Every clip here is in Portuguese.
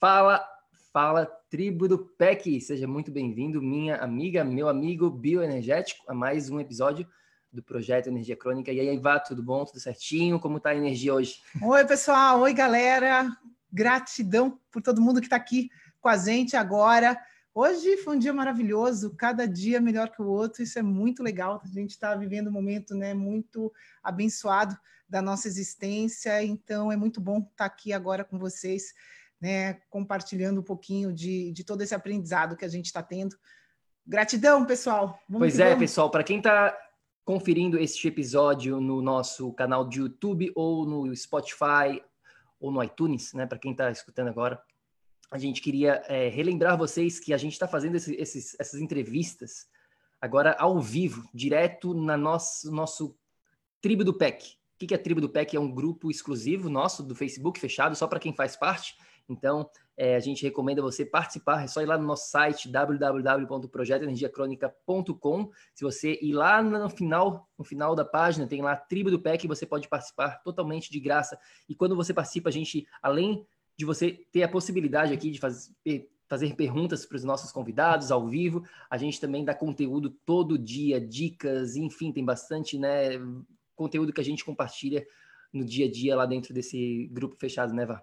Fala, fala, tribo do PEC! Seja muito bem-vindo, minha amiga, meu amigo bioenergético, a mais um episódio do projeto Energia Crônica. E aí, Vá, tudo bom? Tudo certinho? Como tá a energia hoje? Oi, pessoal! Oi, galera! Gratidão por todo mundo que está aqui com a gente agora. Hoje foi um dia maravilhoso, cada dia melhor que o outro, isso é muito legal. A gente está vivendo um momento né, muito abençoado da nossa existência, então é muito bom estar tá aqui agora com vocês né, compartilhando um pouquinho de, de todo esse aprendizado que a gente está tendo. Gratidão, pessoal. Vamos pois é, vamos. pessoal, para quem está conferindo este episódio no nosso canal de YouTube ou no Spotify ou no iTunes, né, para quem está escutando agora, a gente queria é, relembrar vocês que a gente está fazendo esse, esses, essas entrevistas agora ao vivo, direto na nosso, nosso Tribo do PEC. O que é a Tribo do PEC? É um grupo exclusivo nosso do Facebook, fechado, só para quem faz parte. Então, é, a gente recomenda você participar, é só ir lá no nosso site www.projetoenergiacronica.com. Se você ir lá no final, no final da página, tem lá a tribo do PEC, você pode participar totalmente de graça. E quando você participa, a gente, além de você ter a possibilidade aqui de fazer fazer perguntas para os nossos convidados ao vivo. A gente também dá conteúdo todo dia, dicas, enfim, tem bastante né, conteúdo que a gente compartilha no dia a dia lá dentro desse grupo fechado, né, Vá?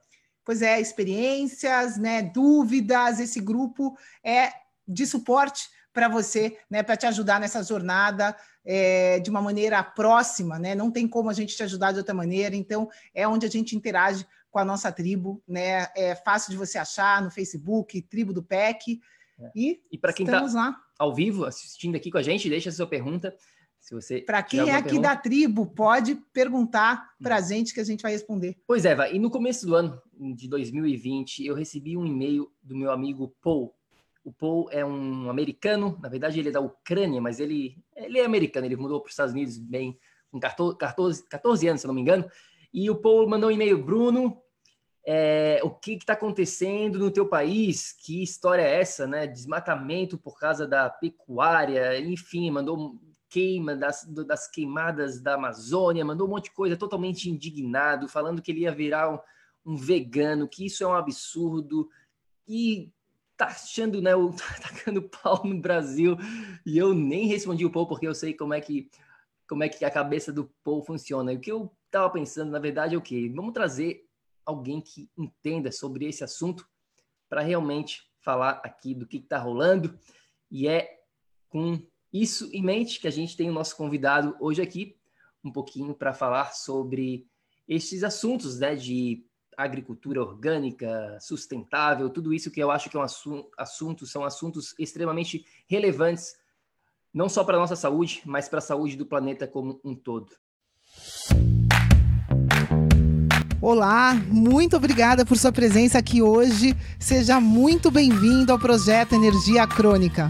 Pois é, experiências, né, dúvidas, esse grupo é de suporte para você, né, para te ajudar nessa jornada é, de uma maneira próxima, né? Não tem como a gente te ajudar de outra maneira. Então, é onde a gente interage com a nossa tribo, né? É fácil de você achar no Facebook, Tribo do PEC. É. E, e para quem está ao vivo assistindo aqui com a gente, deixa a sua pergunta. Se você para quem é aqui pergunta... da tribo, pode perguntar para a hum. gente que a gente vai responder. Pois é, vai. E no começo do ano de 2020, eu recebi um e-mail do meu amigo Paul. O Paul é um americano, na verdade ele é da Ucrânia, mas ele, ele é americano, ele mudou para os Estados Unidos bem com 14, 14, 14 anos, se não me engano. E o Paul mandou um e-mail, Bruno, é, o que está acontecendo no teu país? Que história é essa, né? Desmatamento por causa da pecuária, enfim, mandou queima, das, das queimadas da Amazônia, mandou um monte de coisa totalmente indignado, falando que ele ia virar um, um vegano, que isso é um absurdo, e tá achando, né, o, tacando pau no Brasil, e eu nem respondi o Paul, porque eu sei como é que como é que a cabeça do Paul funciona. E o que eu tava pensando, na verdade, é o quê? Vamos trazer alguém que entenda sobre esse assunto para realmente falar aqui do que está rolando, e é com isso em mente que a gente tem o nosso convidado hoje aqui, um pouquinho para falar sobre esses assuntos né, de agricultura orgânica, sustentável, tudo isso que eu acho que é um assunto, assunto são assuntos extremamente relevantes, não só para a nossa saúde, mas para a saúde do planeta como um todo. Olá, muito obrigada por sua presença aqui hoje. Seja muito bem-vindo ao projeto Energia Crônica.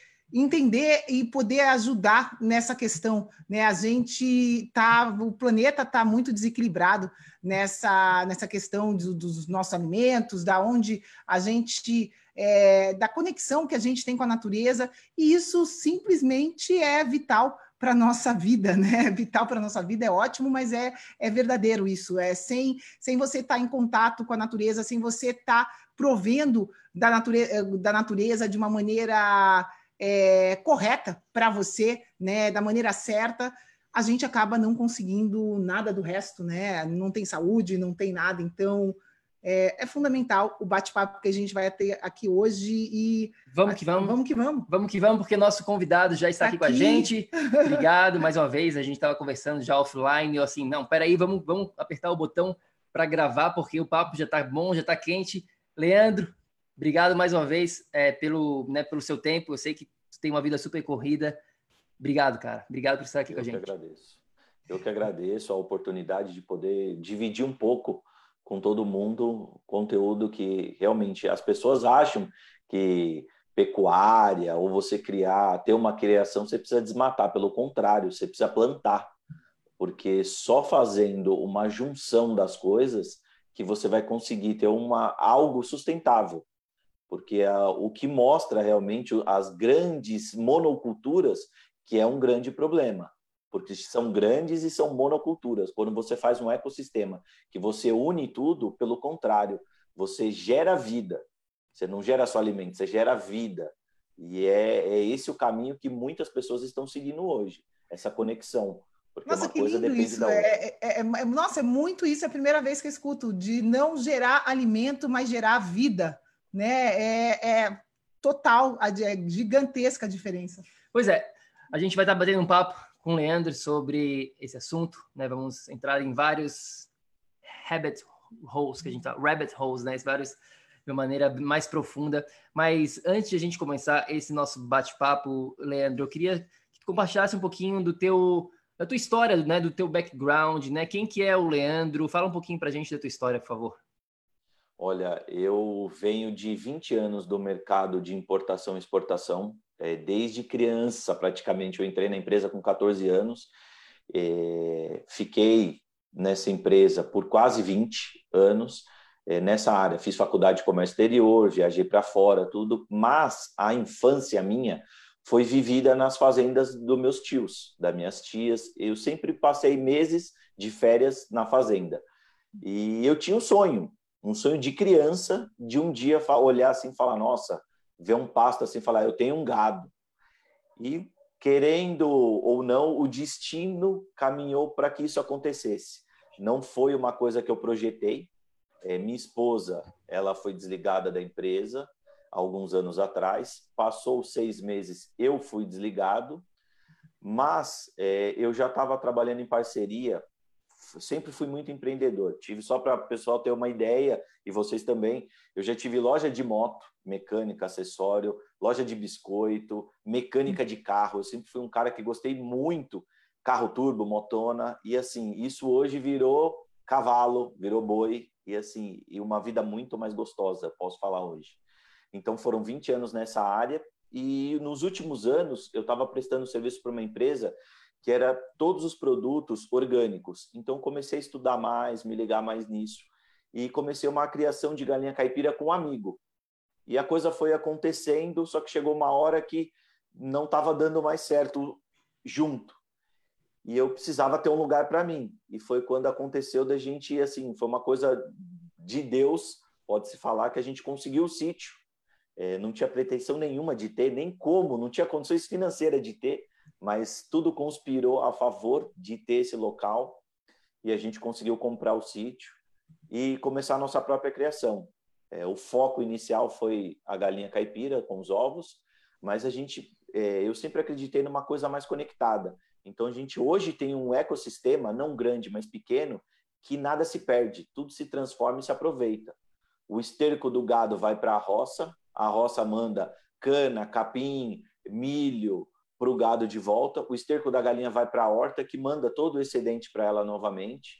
entender e poder ajudar nessa questão, né? A gente tá, o planeta está muito desequilibrado nessa nessa questão do, dos nossos alimentos, da onde a gente é, da conexão que a gente tem com a natureza e isso simplesmente é vital para nossa vida, né? Vital para nossa vida é ótimo, mas é, é verdadeiro isso. É sem, sem você estar tá em contato com a natureza, sem você estar tá provendo da natureza, da natureza de uma maneira é, correta para você, né, da maneira certa, a gente acaba não conseguindo nada do resto, né? Não tem saúde, não tem nada. Então, é, é fundamental o bate-papo que a gente vai ter aqui hoje e vamos que vamos, vamos que vamos, vamos que vamos, porque nosso convidado já está aqui, aqui com a gente. Obrigado mais uma vez. A gente estava conversando já offline, eu assim, não, peraí, vamos, vamos apertar o botão para gravar porque o papo já está bom, já está quente. Leandro, obrigado mais uma vez é, pelo, né, pelo seu tempo. Eu sei que tem uma vida super corrida. Obrigado, cara. Obrigado por estar aqui eu com a gente. Eu que agradeço. Eu que agradeço a oportunidade de poder dividir um pouco com todo mundo conteúdo que realmente as pessoas acham que pecuária ou você criar, ter uma criação, você precisa desmatar. Pelo contrário, você precisa plantar. Porque só fazendo uma junção das coisas que você vai conseguir ter uma, algo sustentável. Porque a, o que mostra realmente as grandes monoculturas, que é um grande problema porque são grandes e são monoculturas. Quando você faz um ecossistema que você une tudo, pelo contrário, você gera vida. Você não gera só alimento, você gera vida. E é, é esse o caminho que muitas pessoas estão seguindo hoje, essa conexão. Porque nossa, uma coisa depende isso. outra. É, é, é, nossa, é muito isso, é a primeira vez que eu escuto, de não gerar alimento, mas gerar vida. Né? É, é total, é gigantesca a diferença. Pois é, a gente vai estar batendo um papo com o Leandro sobre esse assunto, né? Vamos entrar em vários habit holes que a gente tá, rabbit holes, né? Vários de uma maneira mais profunda. Mas antes de a gente começar esse nosso bate-papo, Leandro, eu queria que tu compartilhasse um pouquinho do teu da tua história, né, do teu background, né? Quem que é o Leandro? Fala um pouquinho para a gente da tua história, por favor. Olha, eu venho de 20 anos do mercado de importação e exportação. É, desde criança, praticamente, eu entrei na empresa com 14 anos. É, fiquei nessa empresa por quase 20 anos é, nessa área. Fiz faculdade de comércio exterior, viajei para fora, tudo. Mas a infância minha foi vivida nas fazendas dos meus tios, das minhas tias. Eu sempre passei meses de férias na fazenda. E eu tinha um sonho, um sonho de criança, de um dia olhar assim e falar: nossa, ver um pasto assim falar: eu tenho um gado. E querendo ou não, o destino caminhou para que isso acontecesse. Não foi uma coisa que eu projetei. É, minha esposa, ela foi desligada da empresa alguns anos atrás. Passou seis meses, eu fui desligado, mas é, eu já estava trabalhando em parceria sempre fui muito empreendedor. Tive só para o pessoal ter uma ideia e vocês também. Eu já tive loja de moto, mecânica, acessório, loja de biscoito, mecânica de carro. Eu sempre fui um cara que gostei muito carro turbo, motona e assim isso hoje virou cavalo, virou boi e assim e uma vida muito mais gostosa, posso falar hoje. Então foram 20 anos nessa área e nos últimos anos eu estava prestando serviço para uma empresa que era todos os produtos orgânicos. Então comecei a estudar mais, me ligar mais nisso e comecei uma criação de galinha caipira com um amigo. E a coisa foi acontecendo, só que chegou uma hora que não estava dando mais certo junto. E eu precisava ter um lugar para mim. E foi quando aconteceu da gente, assim, foi uma coisa de Deus, pode-se falar, que a gente conseguiu o sítio. É, não tinha pretensão nenhuma de ter, nem como, não tinha condições financeiras de ter mas tudo conspirou a favor de ter esse local e a gente conseguiu comprar o sítio e começar a nossa própria criação. É, o foco inicial foi a galinha caipira com os ovos, mas a gente, é, eu sempre acreditei numa coisa mais conectada. Então a gente hoje tem um ecossistema não grande, mas pequeno, que nada se perde, tudo se transforma e se aproveita. O esterco do gado vai para a roça, a roça manda cana, capim, milho, para o gado de volta, o esterco da galinha vai para a horta, que manda todo o excedente para ela novamente.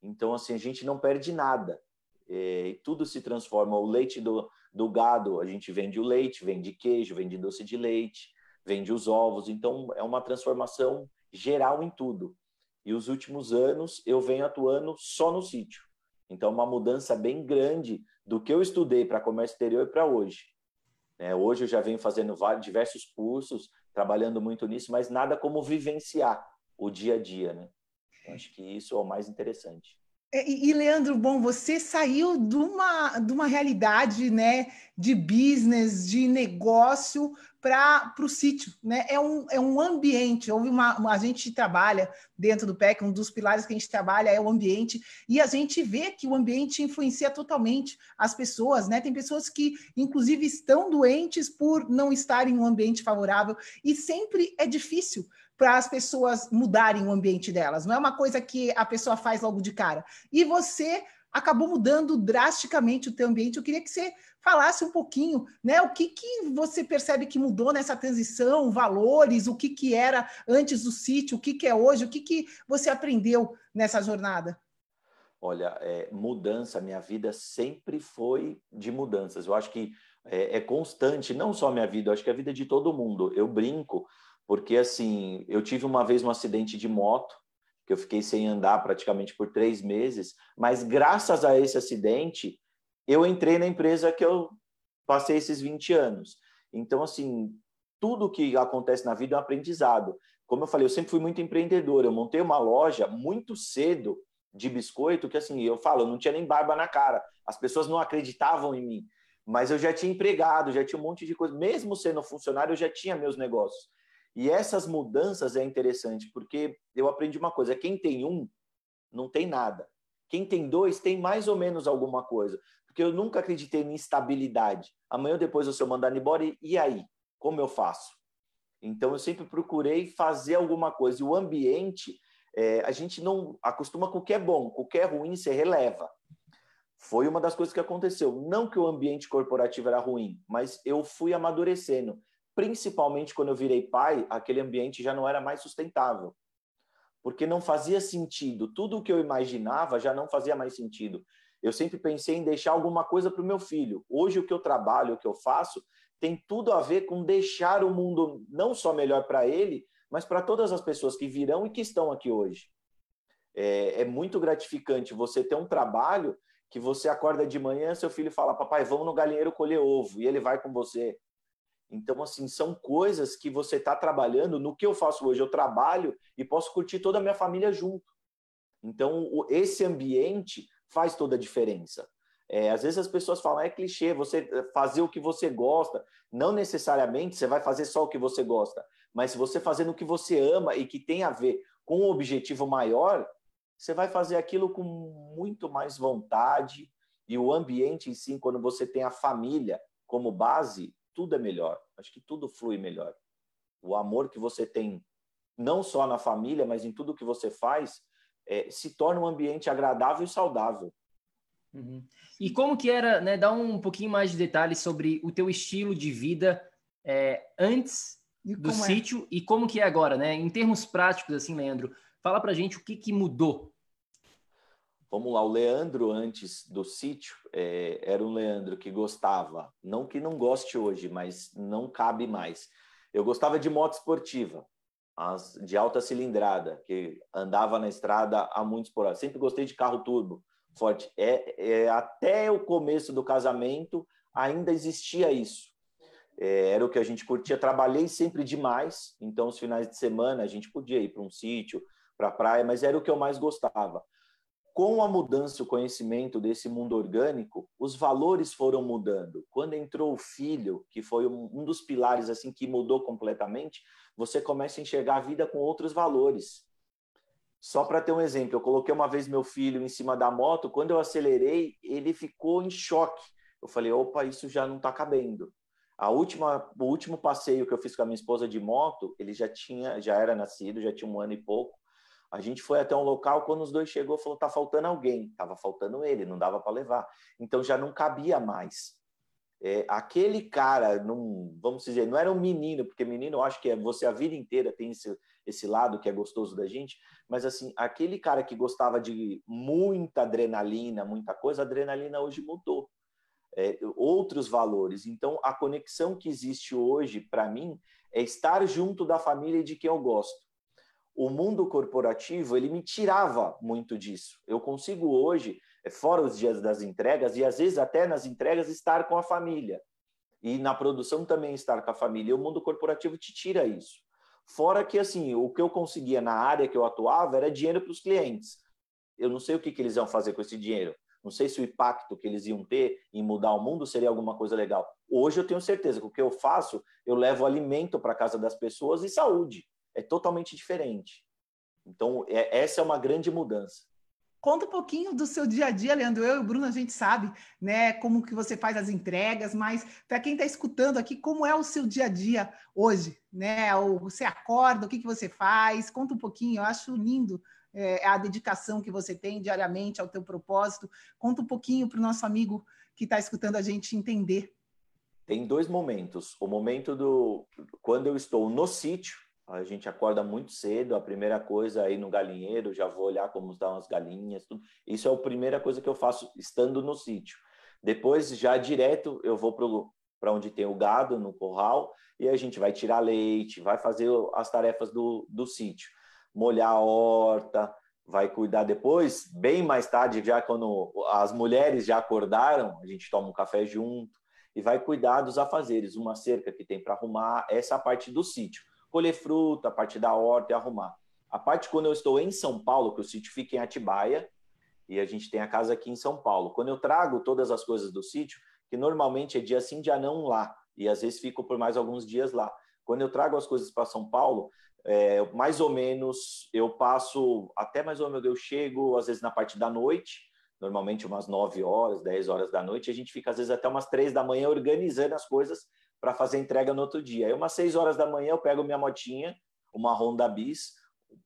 Então, assim, a gente não perde nada. É, e tudo se transforma. O leite do, do gado, a gente vende o leite, vende queijo, vende doce de leite, vende os ovos. Então, é uma transformação geral em tudo. E os últimos anos eu venho atuando só no sítio. Então, uma mudança bem grande do que eu estudei para comércio exterior para hoje. É, hoje eu já venho fazendo vários, diversos cursos, trabalhando muito nisso, mas nada como vivenciar o dia a dia, né? Eu acho que isso é o mais interessante. É, e, e, Leandro, bom, você saiu de uma, de uma realidade né, de business, de negócio, para o sítio. Né? É, um, é um ambiente. Houve uma, uma, a gente trabalha dentro do PEC, um dos pilares que a gente trabalha é o ambiente, e a gente vê que o ambiente influencia totalmente as pessoas. Né? Tem pessoas que, inclusive, estão doentes por não estarem em um ambiente favorável, e sempre é difícil para as pessoas mudarem o ambiente delas. Não é uma coisa que a pessoa faz logo de cara. E você acabou mudando drasticamente o teu ambiente. Eu queria que você falasse um pouquinho, né? O que, que você percebe que mudou nessa transição, valores, o que, que era antes do sítio, o que, que é hoje, o que, que você aprendeu nessa jornada? Olha, é, mudança, minha vida sempre foi de mudanças. Eu acho que é, é constante, não só minha vida, eu acho que a vida de todo mundo. Eu brinco porque assim, eu tive uma vez um acidente de moto, que eu fiquei sem andar praticamente por três meses, mas graças a esse acidente, eu entrei na empresa que eu passei esses 20 anos. Então, assim, tudo que acontece na vida é um aprendizado. Como eu falei, eu sempre fui muito empreendedor. Eu montei uma loja muito cedo de biscoito, que assim, eu falo, eu não tinha nem barba na cara. As pessoas não acreditavam em mim. Mas eu já tinha empregado, já tinha um monte de coisa. Mesmo sendo funcionário, eu já tinha meus negócios. E essas mudanças é interessante, porque eu aprendi uma coisa: quem tem um, não tem nada. Quem tem dois, tem mais ou menos alguma coisa. Porque eu nunca acreditei em estabilidade. Amanhã ou depois eu sou mandado embora, e aí? Como eu faço? Então, eu sempre procurei fazer alguma coisa. E o ambiente, é, a gente não acostuma com o que é bom, com o que é ruim, você releva. Foi uma das coisas que aconteceu. Não que o ambiente corporativo era ruim, mas eu fui amadurecendo principalmente quando eu virei pai, aquele ambiente já não era mais sustentável. Porque não fazia sentido. Tudo o que eu imaginava já não fazia mais sentido. Eu sempre pensei em deixar alguma coisa para o meu filho. Hoje, o que eu trabalho, o que eu faço, tem tudo a ver com deixar o mundo não só melhor para ele, mas para todas as pessoas que virão e que estão aqui hoje. É, é, muito gratificante você ter um trabalho que você acorda de manhã, seu filho fala: Papai, vamos no galinheiro colher ovo, e ele vai com você. Então, assim, são coisas que você está trabalhando. No que eu faço hoje, eu trabalho e posso curtir toda a minha família junto. Então, esse ambiente faz toda a diferença. É, às vezes as pessoas falam, é clichê, você eh, fazer o que você gosta. Não necessariamente você vai fazer só o que você gosta, mas se você fazer no que você ama e que tem a ver com um objetivo maior, você vai fazer aquilo com muito mais vontade. E o ambiente em si, quando você tem a família como base, tudo é melhor. Acho que tudo flui melhor. O amor que você tem, não só na família, mas em tudo que você faz, é, se torna um ambiente agradável e saudável. Uhum. E como que era, né? Dá um pouquinho mais de detalhes sobre o teu estilo de vida é, antes do é? sítio é? e como que é agora, né? Em termos práticos, assim, Leandro, fala pra gente o que, que mudou Vamos lá, o Leandro antes do sítio é, era um Leandro que gostava, não que não goste hoje, mas não cabe mais. Eu gostava de moto esportiva, as de alta cilindrada, que andava na estrada há muitos por hora. Sempre gostei de carro turbo forte. É, é, até o começo do casamento ainda existia isso. É, era o que a gente curtia. Trabalhei sempre demais, então os finais de semana a gente podia ir para um sítio, para a praia, mas era o que eu mais gostava com a mudança, o conhecimento desse mundo orgânico, os valores foram mudando. Quando entrou o filho, que foi um, dos pilares assim que mudou completamente, você começa a enxergar a vida com outros valores. Só para ter um exemplo, eu coloquei uma vez meu filho em cima da moto, quando eu acelerei, ele ficou em choque. Eu falei, opa, isso já não está cabendo. A última, o último passeio que eu fiz com a minha esposa de moto, ele já tinha, já era nascido, já tinha um ano e pouco. A gente foi até um local, quando os dois chegou, falou: tá faltando alguém. Tava faltando ele, não dava para levar. Então já não cabia mais. É, aquele cara, não, vamos dizer, não era um menino, porque menino eu acho que é você a vida inteira tem esse, esse lado que é gostoso da gente, mas assim, aquele cara que gostava de muita adrenalina, muita coisa, a adrenalina hoje mudou. É, outros valores. Então, a conexão que existe hoje, para mim, é estar junto da família de quem eu gosto o mundo corporativo ele me tirava muito disso. Eu consigo hoje, é, fora os dias das entregas e às vezes até nas entregas estar com a família e na produção também estar com a família. E o mundo corporativo te tira isso. Fora que assim, o que eu conseguia na área que eu atuava era dinheiro para os clientes. eu não sei o que, que eles iam fazer com esse dinheiro. Não sei se o impacto que eles iam ter em mudar o mundo seria alguma coisa legal. Hoje eu tenho certeza que o que eu faço, eu levo alimento para casa das pessoas e saúde. É totalmente diferente. Então, é, essa é uma grande mudança. Conta um pouquinho do seu dia a dia, Leandro. Eu e o Bruno, a gente sabe, né, como que você faz as entregas, mas para quem está escutando aqui, como é o seu dia a dia hoje, né? Você acorda, o que, que você faz? Conta um pouquinho, eu acho lindo é, a dedicação que você tem diariamente ao teu propósito. Conta um pouquinho para o nosso amigo que está escutando a gente entender. Tem dois momentos. O momento do quando eu estou no sítio, a gente acorda muito cedo, a primeira coisa aí no galinheiro, já vou olhar como estão as galinhas, tudo. Isso é a primeira coisa que eu faço estando no sítio. Depois, já direto, eu vou para onde tem o gado, no curral, e a gente vai tirar leite, vai fazer as tarefas do, do sítio. Molhar a horta, vai cuidar depois, bem mais tarde, já quando as mulheres já acordaram, a gente toma um café junto e vai cuidar dos afazeres, uma cerca que tem para arrumar, essa é parte do sítio colher fruta, a parte da horta e arrumar. A parte quando eu estou em São Paulo, que o sítio fica em Atibaia, e a gente tem a casa aqui em São Paulo. Quando eu trago todas as coisas do sítio, que normalmente é dia sim, dia não lá, e às vezes fico por mais alguns dias lá. Quando eu trago as coisas para São Paulo, é, mais ou menos eu passo, até mais ou menos eu chego, às vezes na parte da noite, normalmente umas 9 horas, 10 horas da noite, a gente fica às vezes até umas 3 da manhã organizando as coisas para fazer entrega no outro dia. Aí, umas 6 horas da manhã, eu pego minha motinha, uma Honda Bis,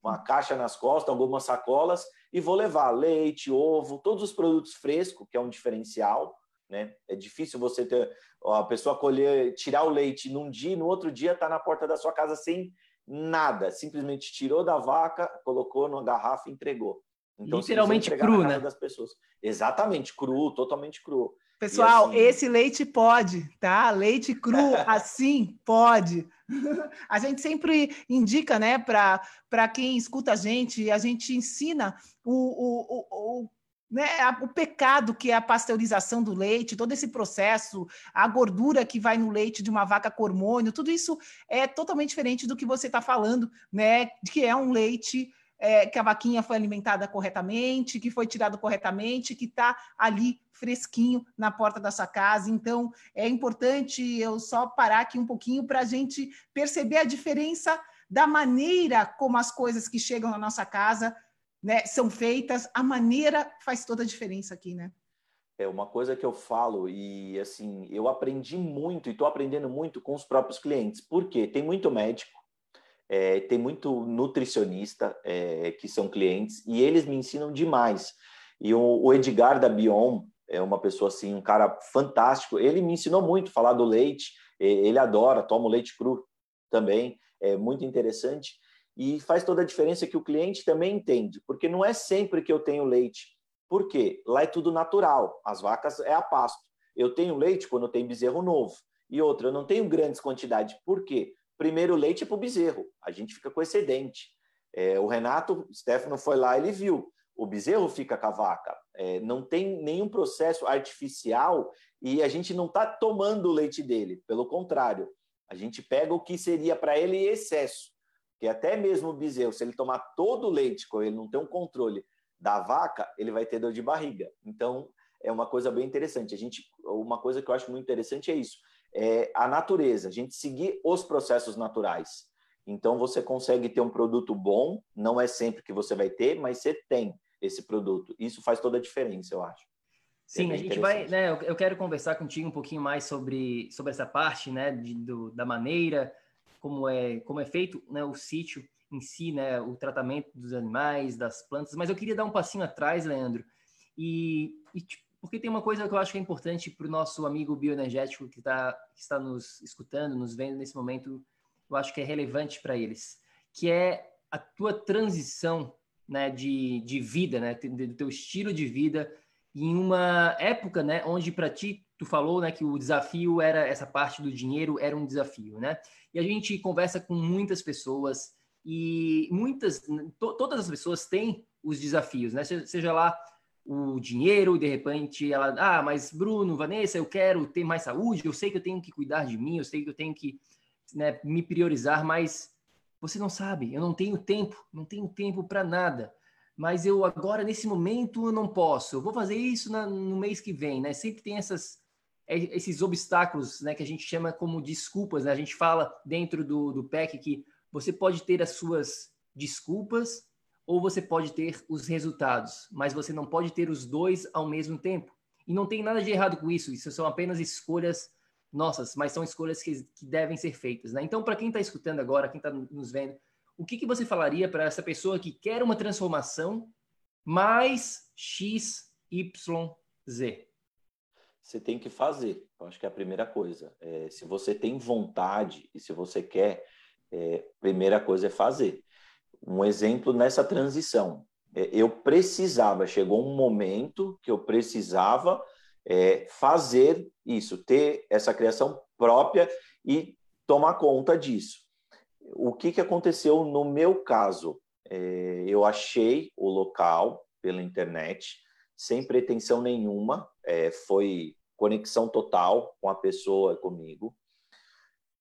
uma caixa nas costas, algumas sacolas, e vou levar leite, ovo, todos os produtos frescos, que é um diferencial. Né? É difícil você ter a pessoa colher, tirar o leite num dia, no outro dia está na porta da sua casa sem nada, simplesmente tirou da vaca, colocou numa garrafa e entregou. Então, Literalmente cru, né? Das pessoas. Exatamente, cru, totalmente cru. Pessoal, assim... esse leite pode, tá? Leite cru assim pode. A gente sempre indica, né, para quem escuta a gente, a gente ensina o, o, o, o né, o pecado que é a pasteurização do leite, todo esse processo, a gordura que vai no leite de uma vaca com hormônio, tudo isso é totalmente diferente do que você está falando, né? Que é um leite é, que a vaquinha foi alimentada corretamente, que foi tirado corretamente, que está ali fresquinho na porta da sua casa. Então, é importante eu só parar aqui um pouquinho para a gente perceber a diferença da maneira como as coisas que chegam na nossa casa né, são feitas. A maneira faz toda a diferença aqui, né? É uma coisa que eu falo e assim eu aprendi muito e estou aprendendo muito com os próprios clientes. Porque tem muito médico é, tem muito nutricionista é, que são clientes e eles me ensinam demais. E o, o, Edgar da Bion é uma pessoa assim, um cara fantástico. Ele me ensinou muito falar do leite. Ele adora, toma o leite cru também. É muito interessante e faz toda a diferença que o cliente também entende, porque não é sempre que eu tenho leite. Por quê? Lá é tudo natural. As vacas é a pasto. Eu tenho leite quando tem bezerro novo. E outra, eu não tenho grandes quantidades. Por quê? Primeiro leite é para o bezerro, a gente fica com excedente. É, o Renato Stefano foi lá, ele viu, o bezerro fica com a vaca. É, não tem nenhum processo artificial e a gente não está tomando o leite dele, pelo contrário, a gente pega o que seria para ele excesso, que até mesmo o bezerro, se ele tomar todo o leite, com ele não tem um controle da vaca, ele vai ter dor de barriga. Então, é uma coisa bem interessante. A gente, uma coisa que eu acho muito interessante é isso é a natureza, a gente seguir os processos naturais. Então você consegue ter um produto bom, não é sempre que você vai ter, mas você tem esse produto. Isso faz toda a diferença, eu acho. Sim, é a gente vai, né? Eu quero conversar contigo um pouquinho mais sobre, sobre essa parte, né? De, do, da maneira como é como é feito, né? O sítio em si, né? O tratamento dos animais, das plantas. Mas eu queria dar um passinho atrás, Leandro, e, e tipo, porque tem uma coisa que eu acho que é importante para o nosso amigo bioenergético que, tá, que está nos escutando, nos vendo nesse momento, eu acho que é relevante para eles, que é a tua transição né, de, de vida, né, do teu estilo de vida em uma época, né, onde para ti tu falou, né, que o desafio era essa parte do dinheiro era um desafio, né? E a gente conversa com muitas pessoas e muitas, to, todas as pessoas têm os desafios, né? Seja lá o dinheiro, e de repente ela, ah, mas Bruno, Vanessa, eu quero ter mais saúde, eu sei que eu tenho que cuidar de mim, eu sei que eu tenho que né, me priorizar, mas você não sabe, eu não tenho tempo, não tenho tempo para nada. mas eu agora, nesse momento, eu não posso. Eu vou fazer isso na, no mês que vem, né? Sempre tem essas, é, esses obstáculos, né? Que a gente chama como desculpas, né? A gente fala dentro do, do PEC que você pode ter as suas desculpas ou você pode ter os resultados, mas você não pode ter os dois ao mesmo tempo. E não tem nada de errado com isso, isso são apenas escolhas nossas, mas são escolhas que, que devem ser feitas. Né? Então, para quem está escutando agora, quem está nos vendo, o que, que você falaria para essa pessoa que quer uma transformação mais X, Y, Z? Você tem que fazer. Eu acho que é a primeira coisa. É, se você tem vontade e se você quer, é, primeira coisa é fazer. Um exemplo nessa transição. É, eu precisava, chegou um momento que eu precisava é, fazer isso, ter essa criação própria e tomar conta disso. O que, que aconteceu no meu caso? É, eu achei o local pela internet, sem pretensão nenhuma, é, foi conexão total com a pessoa comigo.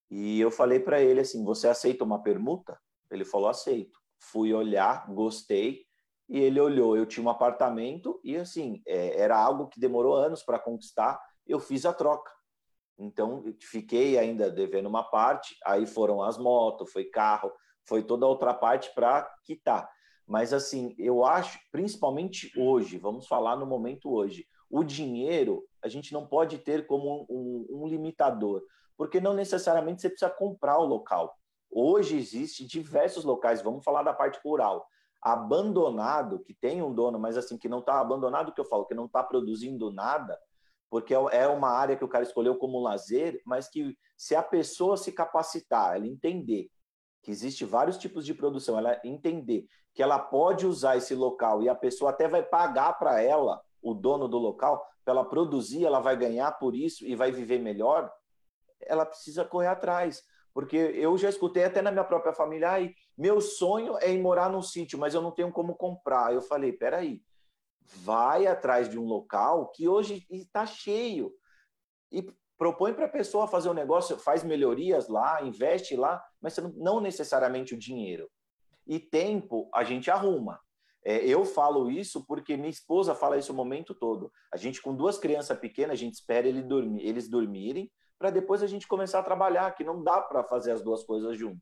E eu falei para ele assim: Você aceita uma permuta? Ele falou: Aceito. Fui olhar, gostei, e ele olhou. Eu tinha um apartamento e, assim, é, era algo que demorou anos para conquistar. Eu fiz a troca. Então, fiquei ainda devendo uma parte. Aí foram as motos, foi carro, foi toda outra parte para quitar. Mas, assim, eu acho, principalmente hoje, vamos falar no momento hoje, o dinheiro a gente não pode ter como um, um, um limitador, porque não necessariamente você precisa comprar o local. Hoje existe diversos locais, vamos falar da parte rural abandonado, que tem um dono, mas assim, que não está abandonado, que eu falo, que não está produzindo nada, porque é, é uma área que o cara escolheu como lazer, mas que se a pessoa se capacitar, ela entender que existe vários tipos de produção, ela entender que ela pode usar esse local e a pessoa até vai pagar para ela, o dono do local, para ela produzir, ela vai ganhar por isso e vai viver melhor, ela precisa correr atrás. Porque eu já escutei até na minha própria família, ai, meu sonho é ir morar num sítio, mas eu não tenho como comprar. Eu falei, peraí, vai atrás de um local que hoje está cheio e propõe para a pessoa fazer um negócio, faz melhorias lá, investe lá, mas não necessariamente o dinheiro. E tempo a gente arruma. É, eu falo isso porque minha esposa fala isso o momento todo. A gente, com duas crianças pequenas, a gente espera ele dormir, eles dormirem para depois a gente começar a trabalhar, que não dá para fazer as duas coisas junto.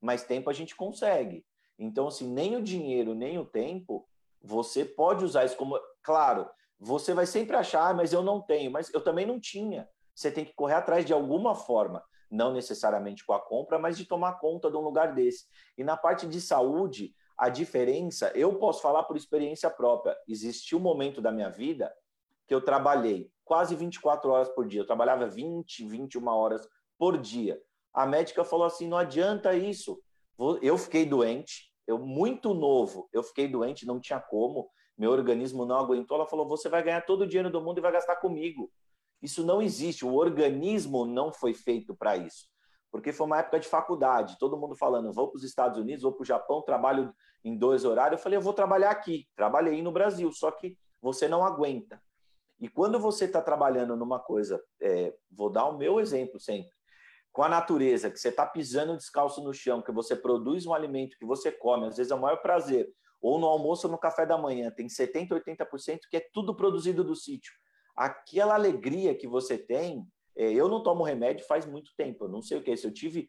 Mas tempo a gente consegue. Então, assim, nem o dinheiro, nem o tempo, você pode usar isso como. Claro, você vai sempre achar, ah, mas eu não tenho, mas eu também não tinha. Você tem que correr atrás de alguma forma, não necessariamente com a compra, mas de tomar conta de um lugar desse. E na parte de saúde, a diferença, eu posso falar por experiência própria. Existiu um momento da minha vida que eu trabalhei quase 24 horas por dia. Eu trabalhava 20, 21 horas por dia. A médica falou assim: não adianta isso. Eu fiquei doente, eu muito novo, eu fiquei doente, não tinha como, meu organismo não aguentou. Ela falou: você vai ganhar todo o dinheiro do mundo e vai gastar comigo. Isso não existe, o organismo não foi feito para isso. Porque foi uma época de faculdade, todo mundo falando: vou para os Estados Unidos, vou para o Japão, trabalho em dois horários. Eu falei: eu vou trabalhar aqui. Trabalhei no Brasil, só que você não aguenta. E quando você está trabalhando numa coisa, é, vou dar o meu exemplo sempre, com a natureza, que você está pisando descalço no chão, que você produz um alimento que você come, às vezes é o maior prazer, ou no almoço ou no café da manhã, tem 70%, 80% que é tudo produzido do sítio. Aquela alegria que você tem, é, eu não tomo remédio faz muito tempo, eu não sei o que é isso. Eu tive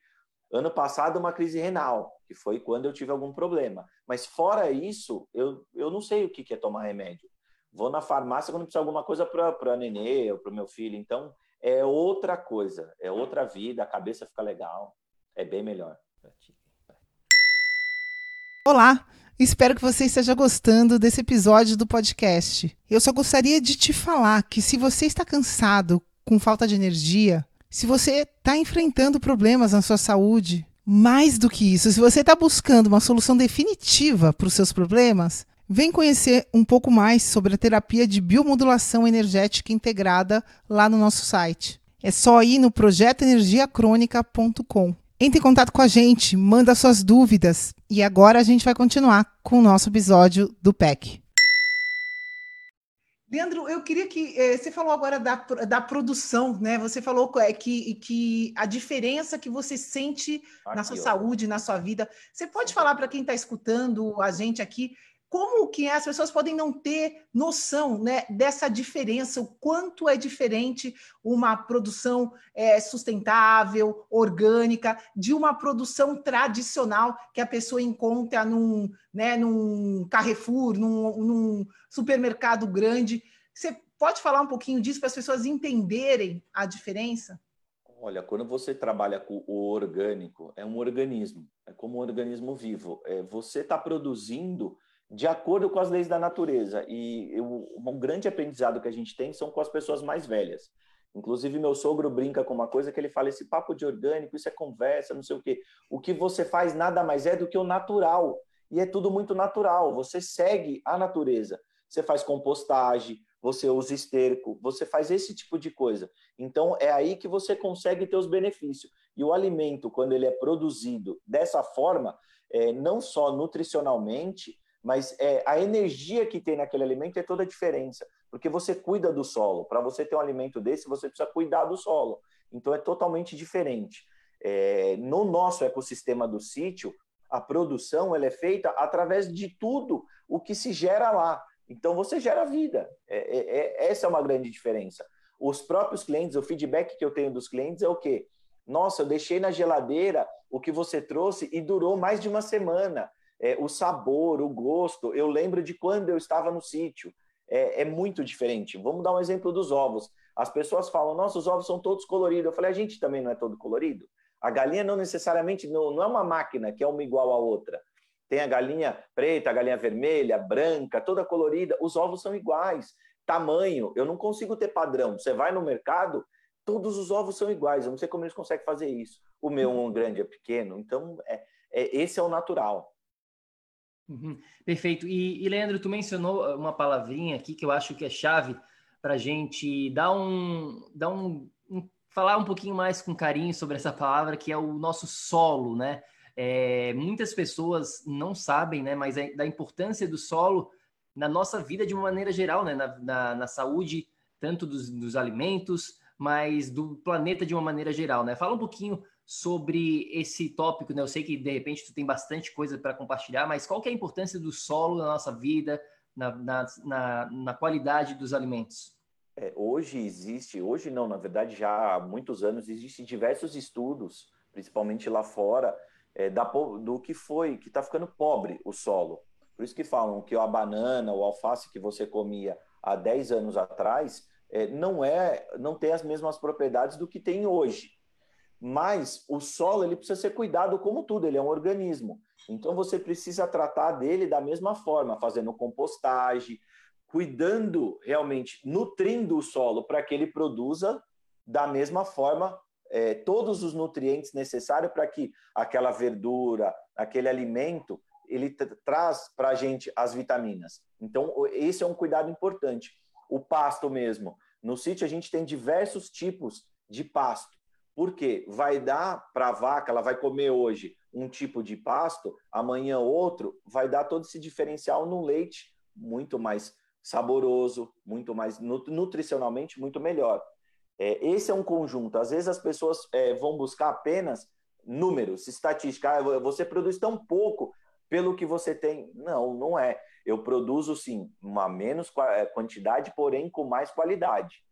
ano passado uma crise renal, que foi quando eu tive algum problema. Mas fora isso, eu, eu não sei o que é tomar remédio vou na farmácia quando precisa alguma coisa para nenê ou para o meu filho. Então, é outra coisa, é outra vida, a cabeça fica legal, é bem melhor. Olá, espero que você esteja gostando desse episódio do podcast. Eu só gostaria de te falar que se você está cansado, com falta de energia, se você está enfrentando problemas na sua saúde, mais do que isso, se você está buscando uma solução definitiva para os seus problemas, Vem conhecer um pouco mais sobre a terapia de biomodulação energética integrada lá no nosso site. É só ir no projetoenergiacronica.com. Entre em contato com a gente, manda suas dúvidas. E agora a gente vai continuar com o nosso episódio do PEC. Leandro, eu queria que eh, você falou agora da, da produção, né? Você falou é, que, que a diferença que você sente aqui, na sua ó. saúde, na sua vida. Você pode falar para quem está escutando a gente aqui como que as pessoas podem não ter noção né, dessa diferença, o quanto é diferente uma produção é, sustentável, orgânica, de uma produção tradicional que a pessoa encontra num, né, num Carrefour, num, num supermercado grande. Você pode falar um pouquinho disso para as pessoas entenderem a diferença? Olha, quando você trabalha com o orgânico, é um organismo, é como um organismo vivo. É, você está produzindo de acordo com as leis da natureza. E eu, um grande aprendizado que a gente tem são com as pessoas mais velhas. Inclusive, meu sogro brinca com uma coisa que ele fala: esse papo de orgânico, isso é conversa, não sei o quê. O que você faz nada mais é do que o natural. E é tudo muito natural. Você segue a natureza. Você faz compostagem, você usa esterco, você faz esse tipo de coisa. Então, é aí que você consegue ter os benefícios. E o alimento, quando ele é produzido dessa forma, é, não só nutricionalmente, mas é, a energia que tem naquele alimento é toda a diferença, porque você cuida do solo. Para você ter um alimento desse, você precisa cuidar do solo. Então é totalmente diferente. É, no nosso ecossistema do sítio, a produção ela é feita através de tudo o que se gera lá. Então você gera vida. É, é, é essa é uma grande diferença. Os próprios clientes, o feedback que eu tenho dos clientes é o quê? Nossa, eu deixei na geladeira o que você trouxe e durou mais de uma semana é, o sabor, o gosto. Eu lembro de quando eu estava no sítio. É, é, muito diferente. Vamos dar um exemplo dos ovos. As pessoas falam, nossa, os ovos são todos coloridos. Eu falei, a gente também não é todo colorido. A galinha não necessariamente, não, não é uma máquina que é uma igual à outra. Tem a galinha preta, a galinha vermelha, branca, toda colorida. Os ovos são iguais. Tamanho, eu não consigo ter padrão. Você vai no mercado, todos os ovos são iguais. Eu não sei como eles conseguem fazer isso. O meu, um grande, é pequeno. Então, é, é esse é o natural. Uhum, perfeito. E, e, Leandro, tu mencionou uh, uma palavrinha aqui que eu acho que é chave para a gente dar um, dar um, um, falar um pouquinho mais com carinho sobre essa palavra, que é o nosso solo, né? É, muitas pessoas não sabem, né? Mas é da importância do solo na nossa vida de uma maneira geral, né? Na, na, na saúde, tanto dos, dos alimentos, mas do planeta de uma maneira geral, né? Fala um pouquinho sobre esse tópico, né? Eu sei que de repente tu tem bastante coisa para compartilhar, mas qual que é a importância do solo na nossa vida, na, na, na, na qualidade dos alimentos? É, hoje existe, hoje não, na verdade já há muitos anos existem diversos estudos, principalmente lá fora, é, da, do que foi, que está ficando pobre o solo. Por isso que falam que a banana, o alface que você comia há 10 anos atrás, é, não é, não tem as mesmas propriedades do que tem hoje. Mas o solo ele precisa ser cuidado como tudo, ele é um organismo. Então você precisa tratar dele da mesma forma, fazendo compostagem, cuidando realmente, nutrindo o solo para que ele produza da mesma forma é, todos os nutrientes necessários para que aquela verdura, aquele alimento, ele traz para a gente as vitaminas. Então, esse é um cuidado importante. O pasto mesmo. No sítio, a gente tem diversos tipos de pasto. Porque vai dar para a vaca, ela vai comer hoje um tipo de pasto, amanhã outro, vai dar todo esse diferencial no leite muito mais saboroso, muito mais nutricionalmente muito melhor. É, esse é um conjunto. Às vezes as pessoas é, vão buscar apenas números, estatística. Ah, você produz tão pouco pelo que você tem. Não, não é. Eu produzo sim uma menos é, quantidade, porém com mais qualidade.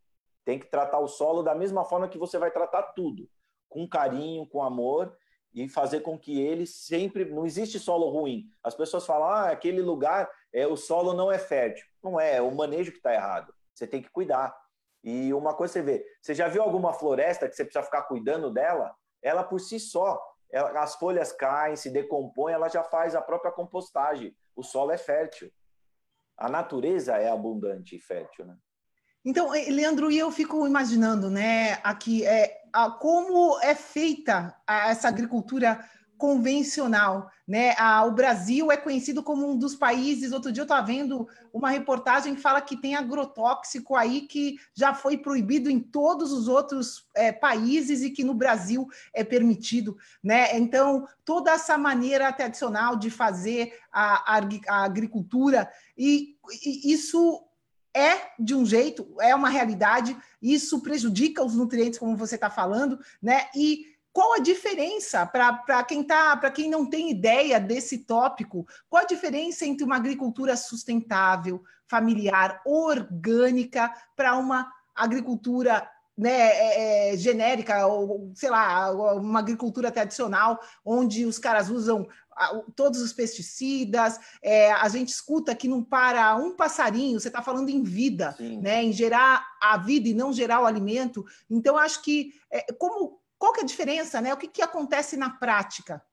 Tem que tratar o solo da mesma forma que você vai tratar tudo, com carinho, com amor e fazer com que ele sempre não existe solo ruim. As pessoas falam: "Ah, aquele lugar é o solo não é fértil". Não é, é o manejo que está errado. Você tem que cuidar. E uma coisa você vê, você já viu alguma floresta que você precisa ficar cuidando dela? Ela por si só, ela, as folhas caem, se decompõem, ela já faz a própria compostagem. O solo é fértil. A natureza é abundante e fértil, né? Então, Leandro, e eu fico imaginando, né, aqui, é, a, como é feita a, essa agricultura convencional, né? A, o Brasil é conhecido como um dos países. Outro dia eu estava vendo uma reportagem que fala que tem agrotóxico aí que já foi proibido em todos os outros é, países e que no Brasil é permitido, né? Então toda essa maneira tradicional de fazer a, a, a agricultura e, e isso é de um jeito, é uma realidade, isso prejudica os nutrientes, como você está falando, né? E qual a diferença para quem tá, para quem não tem ideia desse tópico? Qual a diferença entre uma agricultura sustentável, familiar, orgânica, para uma agricultura né, é, é, genérica, ou sei lá, uma agricultura tradicional, onde os caras usam todos os pesticidas, é, a gente escuta que não para um passarinho, você está falando em vida, né, em gerar a vida e não gerar o alimento. Então, acho que é, como qual que é a diferença, né? O que, que acontece na prática?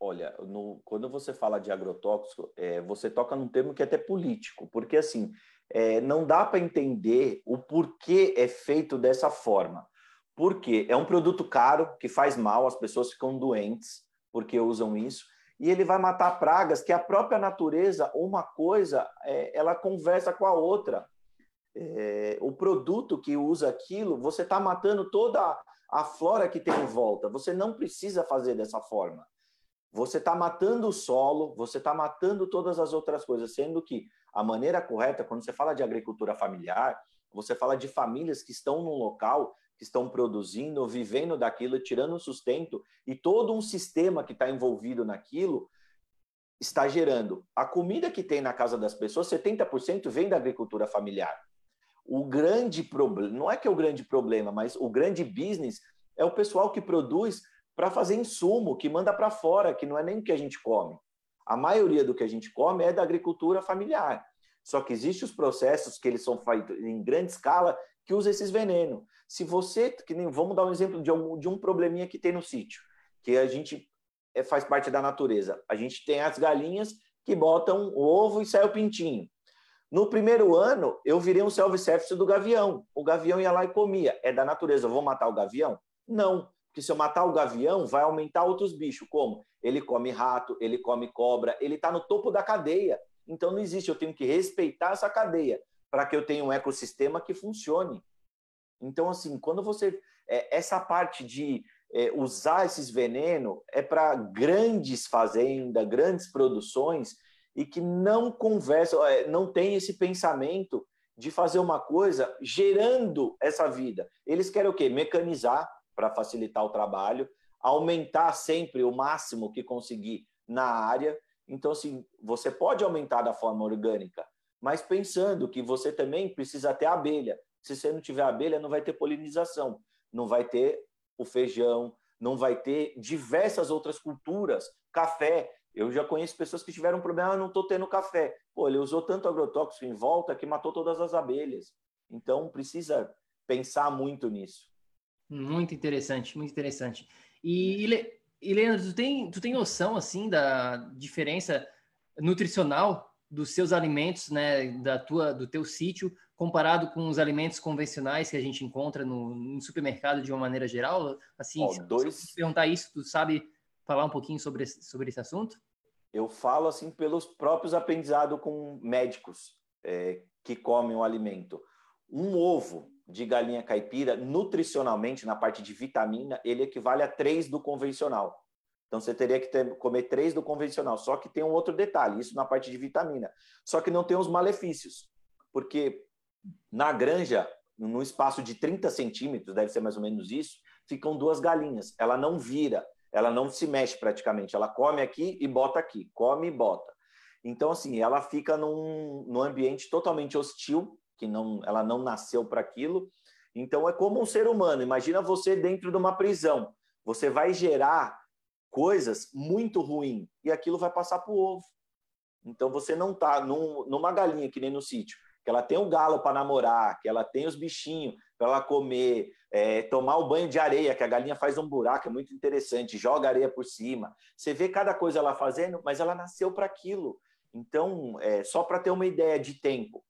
Olha, no, quando você fala de agrotóxico, é, você toca num termo que é até político, porque assim é, não dá para entender o porquê é feito dessa forma. Porque é um produto caro que faz mal, as pessoas ficam doentes porque usam isso, e ele vai matar pragas que a própria natureza, uma coisa, é, ela conversa com a outra. É, o produto que usa aquilo, você está matando toda a flora que tem em volta. Você não precisa fazer dessa forma. Você está matando o solo, você está matando todas as outras coisas, sendo que a maneira correta, quando você fala de agricultura familiar, você fala de famílias que estão num local, que estão produzindo, vivendo daquilo, tirando sustento, e todo um sistema que está envolvido naquilo está gerando. A comida que tem na casa das pessoas, 70% vem da agricultura familiar. O grande problema, não é que é o grande problema, mas o grande business é o pessoal que produz para fazer insumo, que manda para fora, que não é nem o que a gente come. A maioria do que a gente come é da agricultura familiar. Só que existem os processos que eles são feitos em grande escala que usam esses venenos. Se você, que nem, vamos dar um exemplo de um, de um probleminha que tem no sítio, que a gente é, faz parte da natureza. A gente tem as galinhas que botam o ovo e sai o pintinho. No primeiro ano, eu virei um self-service do gavião. O gavião ia lá e comia. É da natureza, eu vou matar o gavião? Não, porque se eu matar o gavião, vai aumentar outros bichos. Como? Ele come rato, ele come cobra, ele está no topo da cadeia. Então não existe, eu tenho que respeitar essa cadeia para que eu tenha um ecossistema que funcione. Então, assim, quando você. É, essa parte de é, usar esses venenos é para grandes fazendas, grandes produções e que não conversam, é, não tem esse pensamento de fazer uma coisa gerando essa vida. Eles querem o quê? Mecanizar para facilitar o trabalho, aumentar sempre o máximo que conseguir na área. Então, assim, você pode aumentar da forma orgânica, mas pensando que você também precisa ter abelha. Se você não tiver abelha, não vai ter polinização, não vai ter o feijão, não vai ter diversas outras culturas, café. Eu já conheço pessoas que tiveram um problema, ah, não estou tendo café. Pô, ele usou tanto agrotóxico em volta que matou todas as abelhas. Então, precisa pensar muito nisso. Muito interessante, muito interessante. E, e Leandro, tu tem, tu tem noção, assim, da diferença nutricional dos seus alimentos, né, da tua, do teu sítio, comparado com os alimentos convencionais que a gente encontra no, no supermercado de uma maneira geral? Assim, se dois... perguntar isso, tu sabe falar um pouquinho sobre, sobre esse assunto? Eu falo assim pelos próprios aprendizados com médicos é, que comem o alimento. Um ovo de galinha caipira, nutricionalmente, na parte de vitamina, ele equivale a três do convencional. Então você teria que ter, comer três do convencional. Só que tem um outro detalhe, isso na parte de vitamina. Só que não tem os malefícios. Porque na granja, no espaço de 30 centímetros, deve ser mais ou menos isso, ficam duas galinhas. Ela não vira ela não se mexe praticamente, ela come aqui e bota aqui, come e bota. Então, assim, ela fica num, num ambiente totalmente hostil, que não, ela não nasceu para aquilo. Então, é como um ser humano. Imagina você dentro de uma prisão. Você vai gerar coisas muito ruins e aquilo vai passar para o ovo. Então, você não está num, numa galinha que nem no sítio, que ela tem o galo para namorar, que ela tem os bichinhos para ela comer, é, tomar o banho de areia, que a galinha faz um buraco, é muito interessante, joga areia por cima. Você vê cada coisa ela fazendo, mas ela nasceu para aquilo. Então, é, só para ter uma ideia de tempo,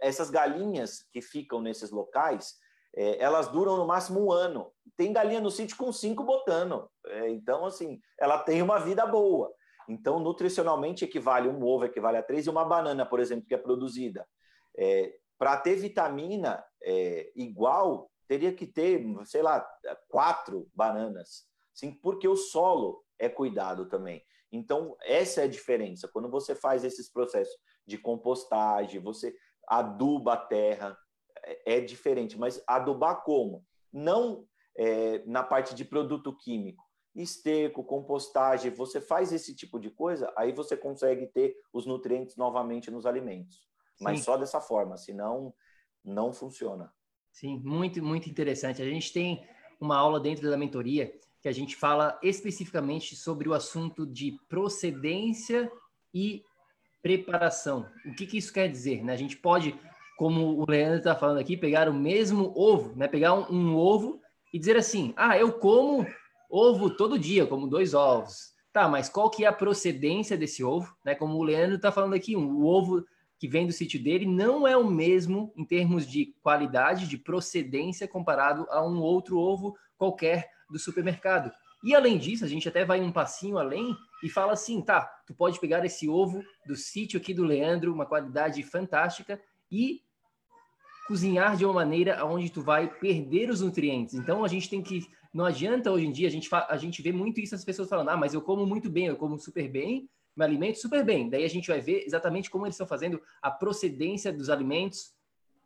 essas galinhas que ficam nesses locais, é, elas duram no máximo um ano. Tem galinha no sítio com cinco botando. É, então, assim, ela tem uma vida boa. Então, nutricionalmente equivale um ovo, equivale a três, e uma banana, por exemplo, que é produzida. É, para ter vitamina é, igual, teria que ter, sei lá, quatro bananas, sim, porque o solo é cuidado também. Então, essa é a diferença. Quando você faz esses processos de compostagem, você aduba a terra, é, é diferente. Mas adubar como? Não é, na parte de produto químico. Esterco, compostagem, você faz esse tipo de coisa, aí você consegue ter os nutrientes novamente nos alimentos. Mas Sim. só dessa forma, senão não funciona. Sim, muito, muito interessante. A gente tem uma aula dentro da mentoria que a gente fala especificamente sobre o assunto de procedência e preparação. O que, que isso quer dizer? Né? A gente pode, como o Leandro está falando aqui, pegar o mesmo ovo, né? pegar um, um, ovo e dizer assim: ah, eu como ovo todo dia, como dois ovos. Tá, mas qual que é a procedência desse ovo? Né? Como o Leandro está falando aqui, um, o ovo que vem do sítio dele não é o mesmo em termos de qualidade, de procedência, comparado a um outro ovo qualquer do supermercado. E além disso, a gente até vai um passinho além e fala assim, tá, tu pode pegar esse ovo do sítio aqui do Leandro, uma qualidade fantástica, e cozinhar de uma maneira onde tu vai perder os nutrientes. Então a gente tem que não adianta hoje em dia a gente a gente vê muito isso as pessoas falando: "Ah, mas eu como muito bem, eu como super bem, me alimento super bem". Daí a gente vai ver exatamente como eles estão fazendo a procedência dos alimentos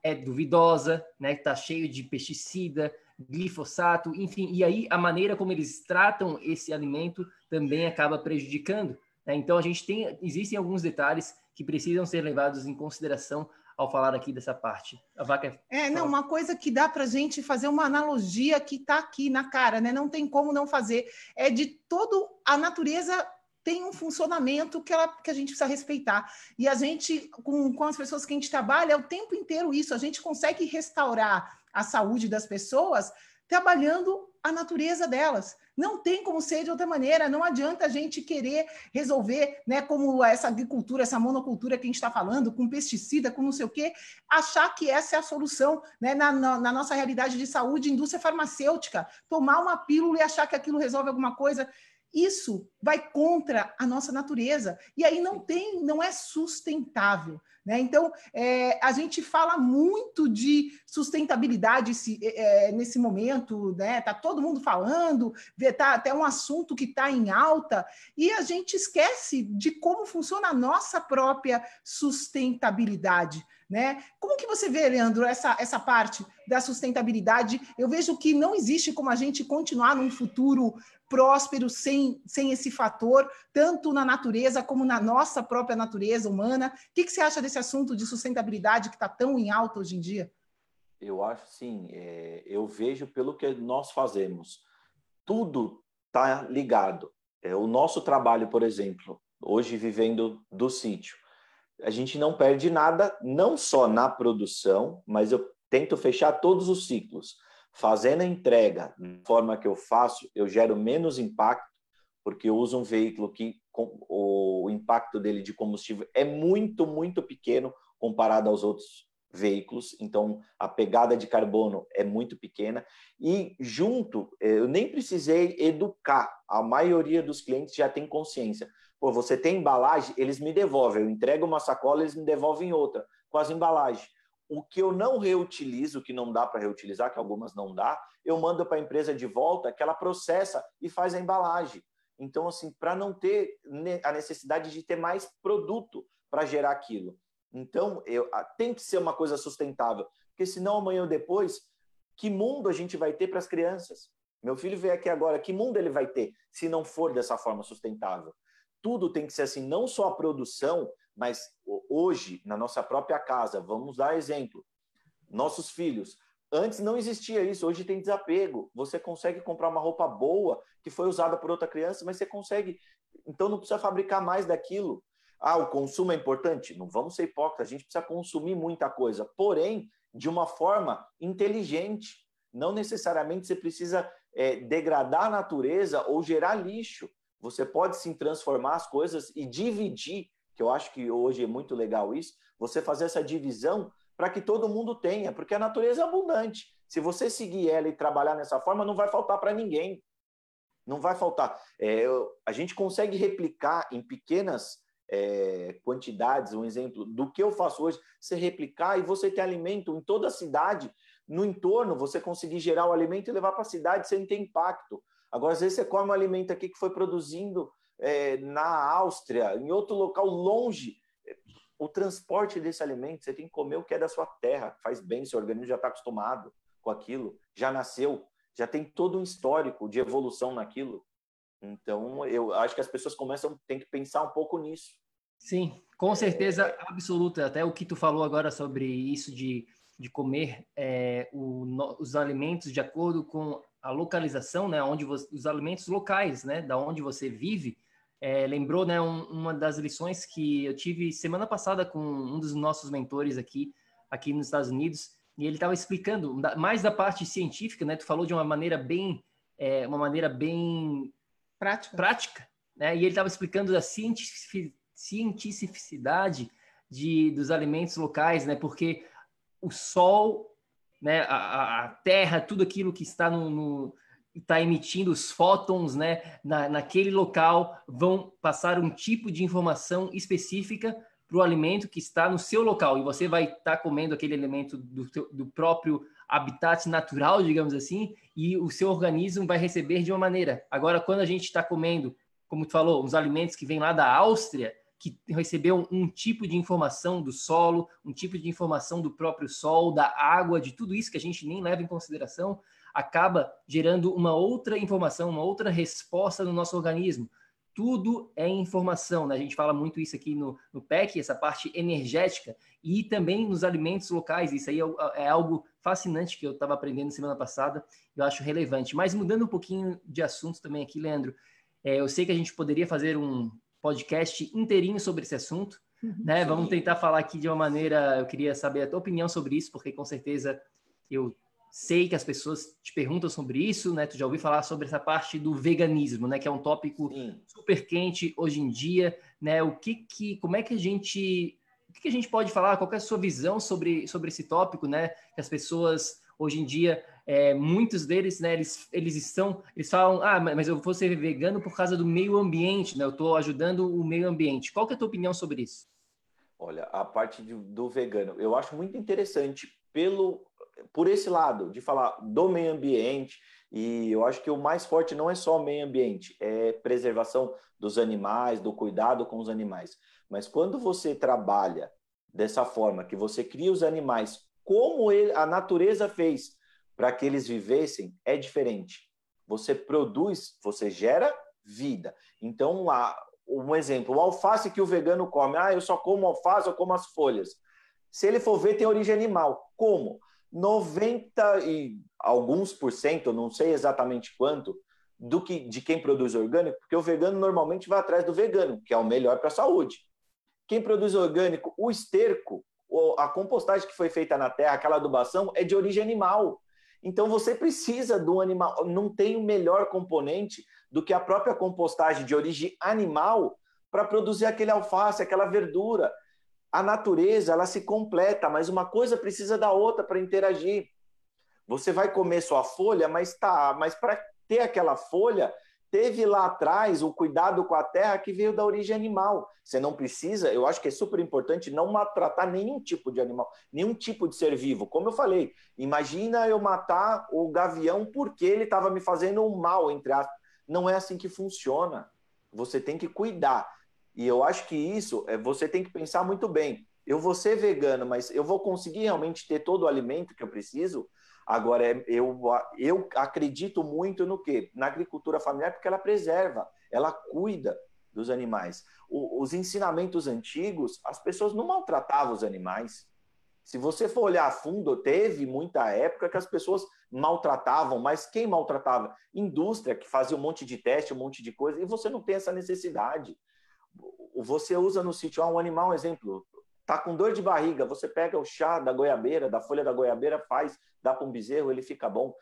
é duvidosa, né? Tá cheio de pesticida, glifosato, enfim, e aí a maneira como eles tratam esse alimento também acaba prejudicando. Né? Então a gente tem, existem alguns detalhes que precisam ser levados em consideração ao falar aqui dessa parte. A vaca. É, não, uma coisa que dá para a gente fazer uma analogia que está aqui na cara, né? Não tem como não fazer. É de todo a natureza tem um funcionamento que, ela, que a gente precisa respeitar. E a gente, com, com as pessoas que a gente trabalha, é o tempo inteiro isso. A gente consegue restaurar a saúde das pessoas trabalhando a natureza delas. Não tem como ser de outra maneira, não adianta a gente querer resolver, né, como essa agricultura, essa monocultura que a gente está falando, com pesticida, com não sei o quê, achar que essa é a solução, né, na, na, na nossa realidade de saúde, indústria farmacêutica, tomar uma pílula e achar que aquilo resolve alguma coisa. Isso vai contra a nossa natureza e aí não tem, não é sustentável. Né? Então, é, a gente fala muito de sustentabilidade se, é, é nesse momento, né? Tá todo mundo falando, tá até um assunto que está em alta, e a gente esquece de como funciona a nossa própria sustentabilidade. Né? Como que você vê, Leandro, essa, essa parte da sustentabilidade? Eu vejo que não existe como a gente continuar num futuro próspero sem, sem esse fator, tanto na natureza como na nossa própria natureza humana. O que, que você acha desse assunto de sustentabilidade que está tão em alta hoje em dia? Eu acho sim, é, eu vejo pelo que nós fazemos. Tudo está ligado. É, o nosso trabalho, por exemplo, hoje vivendo do sítio, a gente não perde nada, não só na produção, mas eu tento fechar todos os ciclos. Fazendo a entrega da forma que eu faço, eu gero menos impacto, porque eu uso um veículo que o impacto dele de combustível é muito, muito pequeno comparado aos outros veículos, então a pegada de carbono é muito pequena. E junto, eu nem precisei educar, a maioria dos clientes já tem consciência. Pô, você tem embalagem, eles me devolvem, eu entrego uma sacola, eles me devolvem outra com as embalagens. O que eu não reutilizo, que não dá para reutilizar, que algumas não dá, eu mando para a empresa de volta, que ela processa e faz a embalagem. Então, assim, para não ter a necessidade de ter mais produto para gerar aquilo. Então, eu, tem que ser uma coisa sustentável, porque senão amanhã ou depois, que mundo a gente vai ter para as crianças? Meu filho veio aqui agora, que mundo ele vai ter se não for dessa forma sustentável? Tudo tem que ser assim, não só a produção, mas hoje, na nossa própria casa, vamos dar exemplo. Nossos filhos, antes não existia isso, hoje tem desapego. Você consegue comprar uma roupa boa que foi usada por outra criança, mas você consegue. Então não precisa fabricar mais daquilo. Ah, o consumo é importante? Não vamos ser hipócritas, a gente precisa consumir muita coisa, porém, de uma forma inteligente. Não necessariamente você precisa é, degradar a natureza ou gerar lixo. Você pode sim transformar as coisas e dividir que eu acho que hoje é muito legal isso, você fazer essa divisão para que todo mundo tenha, porque a natureza é abundante. Se você seguir ela e trabalhar nessa forma, não vai faltar para ninguém. Não vai faltar. É, a gente consegue replicar em pequenas é, quantidades, um exemplo do que eu faço hoje, você replicar e você ter alimento em toda a cidade, no entorno, você conseguir gerar o alimento e levar para a cidade sem ter impacto. Agora, às vezes você come um alimento aqui que foi produzindo é, na Áustria, em outro local longe. O transporte desse alimento, você tem que comer o que é da sua terra, faz bem, seu organismo já está acostumado com aquilo, já nasceu. já tem todo um histórico de evolução naquilo. Então, eu acho que as pessoas começam tem que pensar um pouco nisso. Sim, com certeza absoluta. Até o que tu falou agora sobre isso de, de comer é, o, os alimentos de acordo com a localização, né, onde você, os alimentos locais, né, da onde você vive, é, lembrou, né, um, uma das lições que eu tive semana passada com um dos nossos mentores aqui, aqui nos Estados Unidos, e ele estava explicando mais da parte científica, né? Tu falou de uma maneira bem, é, uma maneira bem prática, prática, né? E ele estava explicando a cientificidade de, dos alimentos locais, né? Porque o sol, né? A, a terra, tudo aquilo que está no, no está emitindo os fótons, né? Na, naquele local vão passar um tipo de informação específica para o alimento que está no seu local e você vai estar tá comendo aquele alimento do, do próprio habitat natural, digamos assim, e o seu organismo vai receber de uma maneira. Agora, quando a gente está comendo, como tu falou, os alimentos que vêm lá da Áustria, que recebeu um, tipo de informação do solo, um tipo de informação do próprio sol, da água, de tudo isso que a gente nem leva em consideração, acaba gerando uma outra informação, uma outra resposta no nosso organismo tudo é informação, né? A gente fala muito isso aqui no, no PEC, essa parte energética, e também nos alimentos locais. Isso aí é, é algo fascinante que eu estava aprendendo semana passada, eu acho relevante. Mas mudando um pouquinho de assunto também aqui, Leandro, é, eu sei que a gente poderia fazer um podcast inteirinho sobre esse assunto, uhum. né? Vamos tentar falar aqui de uma maneira, eu queria saber a tua opinião sobre isso, porque com certeza eu sei que as pessoas te perguntam sobre isso, né? Tu já ouviu falar sobre essa parte do veganismo, né? Que é um tópico Sim. super quente hoje em dia, né? O que que, como é que a gente, o que, que a gente pode falar? Qual é a sua visão sobre, sobre esse tópico, né? Que as pessoas hoje em dia, é, muitos deles, né? Eles, eles estão, eles falam, ah, mas eu vou ser vegano por causa do meio ambiente, né? Eu estou ajudando o meio ambiente. Qual que é a tua opinião sobre isso? Olha, a parte de, do vegano, eu acho muito interessante pelo por esse lado, de falar do meio ambiente, e eu acho que o mais forte não é só o meio ambiente, é preservação dos animais, do cuidado com os animais. Mas quando você trabalha dessa forma, que você cria os animais como ele, a natureza fez para que eles vivessem, é diferente. Você produz, você gera vida. Então, lá, um exemplo, o alface que o vegano come, ah, eu só como alface, eu como as folhas. Se ele for ver, tem origem animal. Como? 90 e alguns por cento, não sei exatamente quanto, do que de quem produz orgânico, porque o vegano normalmente vai atrás do vegano, que é o melhor para a saúde. Quem produz orgânico, o esterco, a compostagem que foi feita na terra, aquela adubação, é de origem animal. Então você precisa do animal, não tem o melhor componente do que a própria compostagem de origem animal para produzir aquele alface, aquela verdura a natureza ela se completa, mas uma coisa precisa da outra para interagir. Você vai comer sua folha, mas tá, mas para ter aquela folha, teve lá atrás o cuidado com a terra que veio da origem animal. Você não precisa, eu acho que é super importante não maltratar nenhum tipo de animal, nenhum tipo de ser vivo. Como eu falei, imagina eu matar o gavião porque ele estava me fazendo um mal, entre aspas. Não é assim que funciona. Você tem que cuidar. E eu acho que isso é, você tem que pensar muito bem. Eu vou ser vegano, mas eu vou conseguir realmente ter todo o alimento que eu preciso? Agora, é, eu, eu acredito muito no quê? Na agricultura familiar, porque ela preserva, ela cuida dos animais. O, os ensinamentos antigos, as pessoas não maltratavam os animais. Se você for olhar a fundo, teve muita época que as pessoas maltratavam, mas quem maltratava? Indústria, que fazia um monte de teste, um monte de coisa, e você não tem essa necessidade você usa no sítio, ah, um animal, um exemplo, tá com dor de barriga, você pega o chá da goiabeira, da folha da goiabeira, faz, dá para um bezerro, ele fica bom.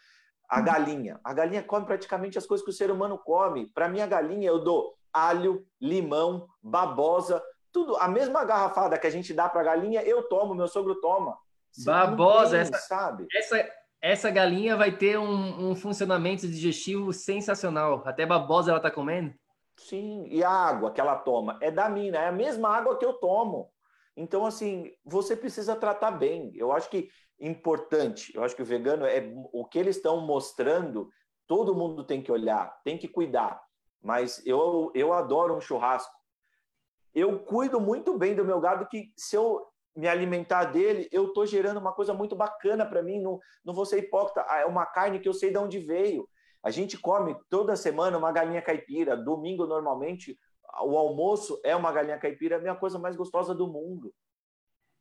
A uhum. galinha, a galinha come praticamente as coisas que o ser humano come. Para minha galinha, eu dou alho, limão, babosa, tudo. A mesma garrafada que a gente dá para a galinha, eu tomo, meu sogro toma. babosa, tem, essa, sabe? Essa, essa galinha vai ter um, um funcionamento digestivo sensacional. Até babosa ela tá comendo. Sim, e a água que ela toma é da mina, é a mesma água que eu tomo. Então, assim, você precisa tratar bem. Eu acho que importante, eu acho que o vegano é o que eles estão mostrando, todo mundo tem que olhar, tem que cuidar. Mas eu, eu adoro um churrasco. Eu cuido muito bem do meu gado, que se eu me alimentar dele, eu estou gerando uma coisa muito bacana para mim, não, não vou ser hipócrita, ah, é uma carne que eu sei de onde veio. A gente come toda semana uma galinha caipira, domingo normalmente o almoço é uma galinha caipira, é a minha coisa mais gostosa do mundo.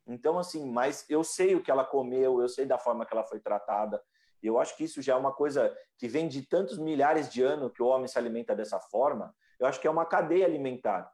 Então, assim, mas eu sei o que ela comeu, eu sei da forma que ela foi tratada. E eu acho que isso já é uma coisa que vem de tantos milhares de anos que o homem se alimenta dessa forma. Eu acho que é uma cadeia alimentar.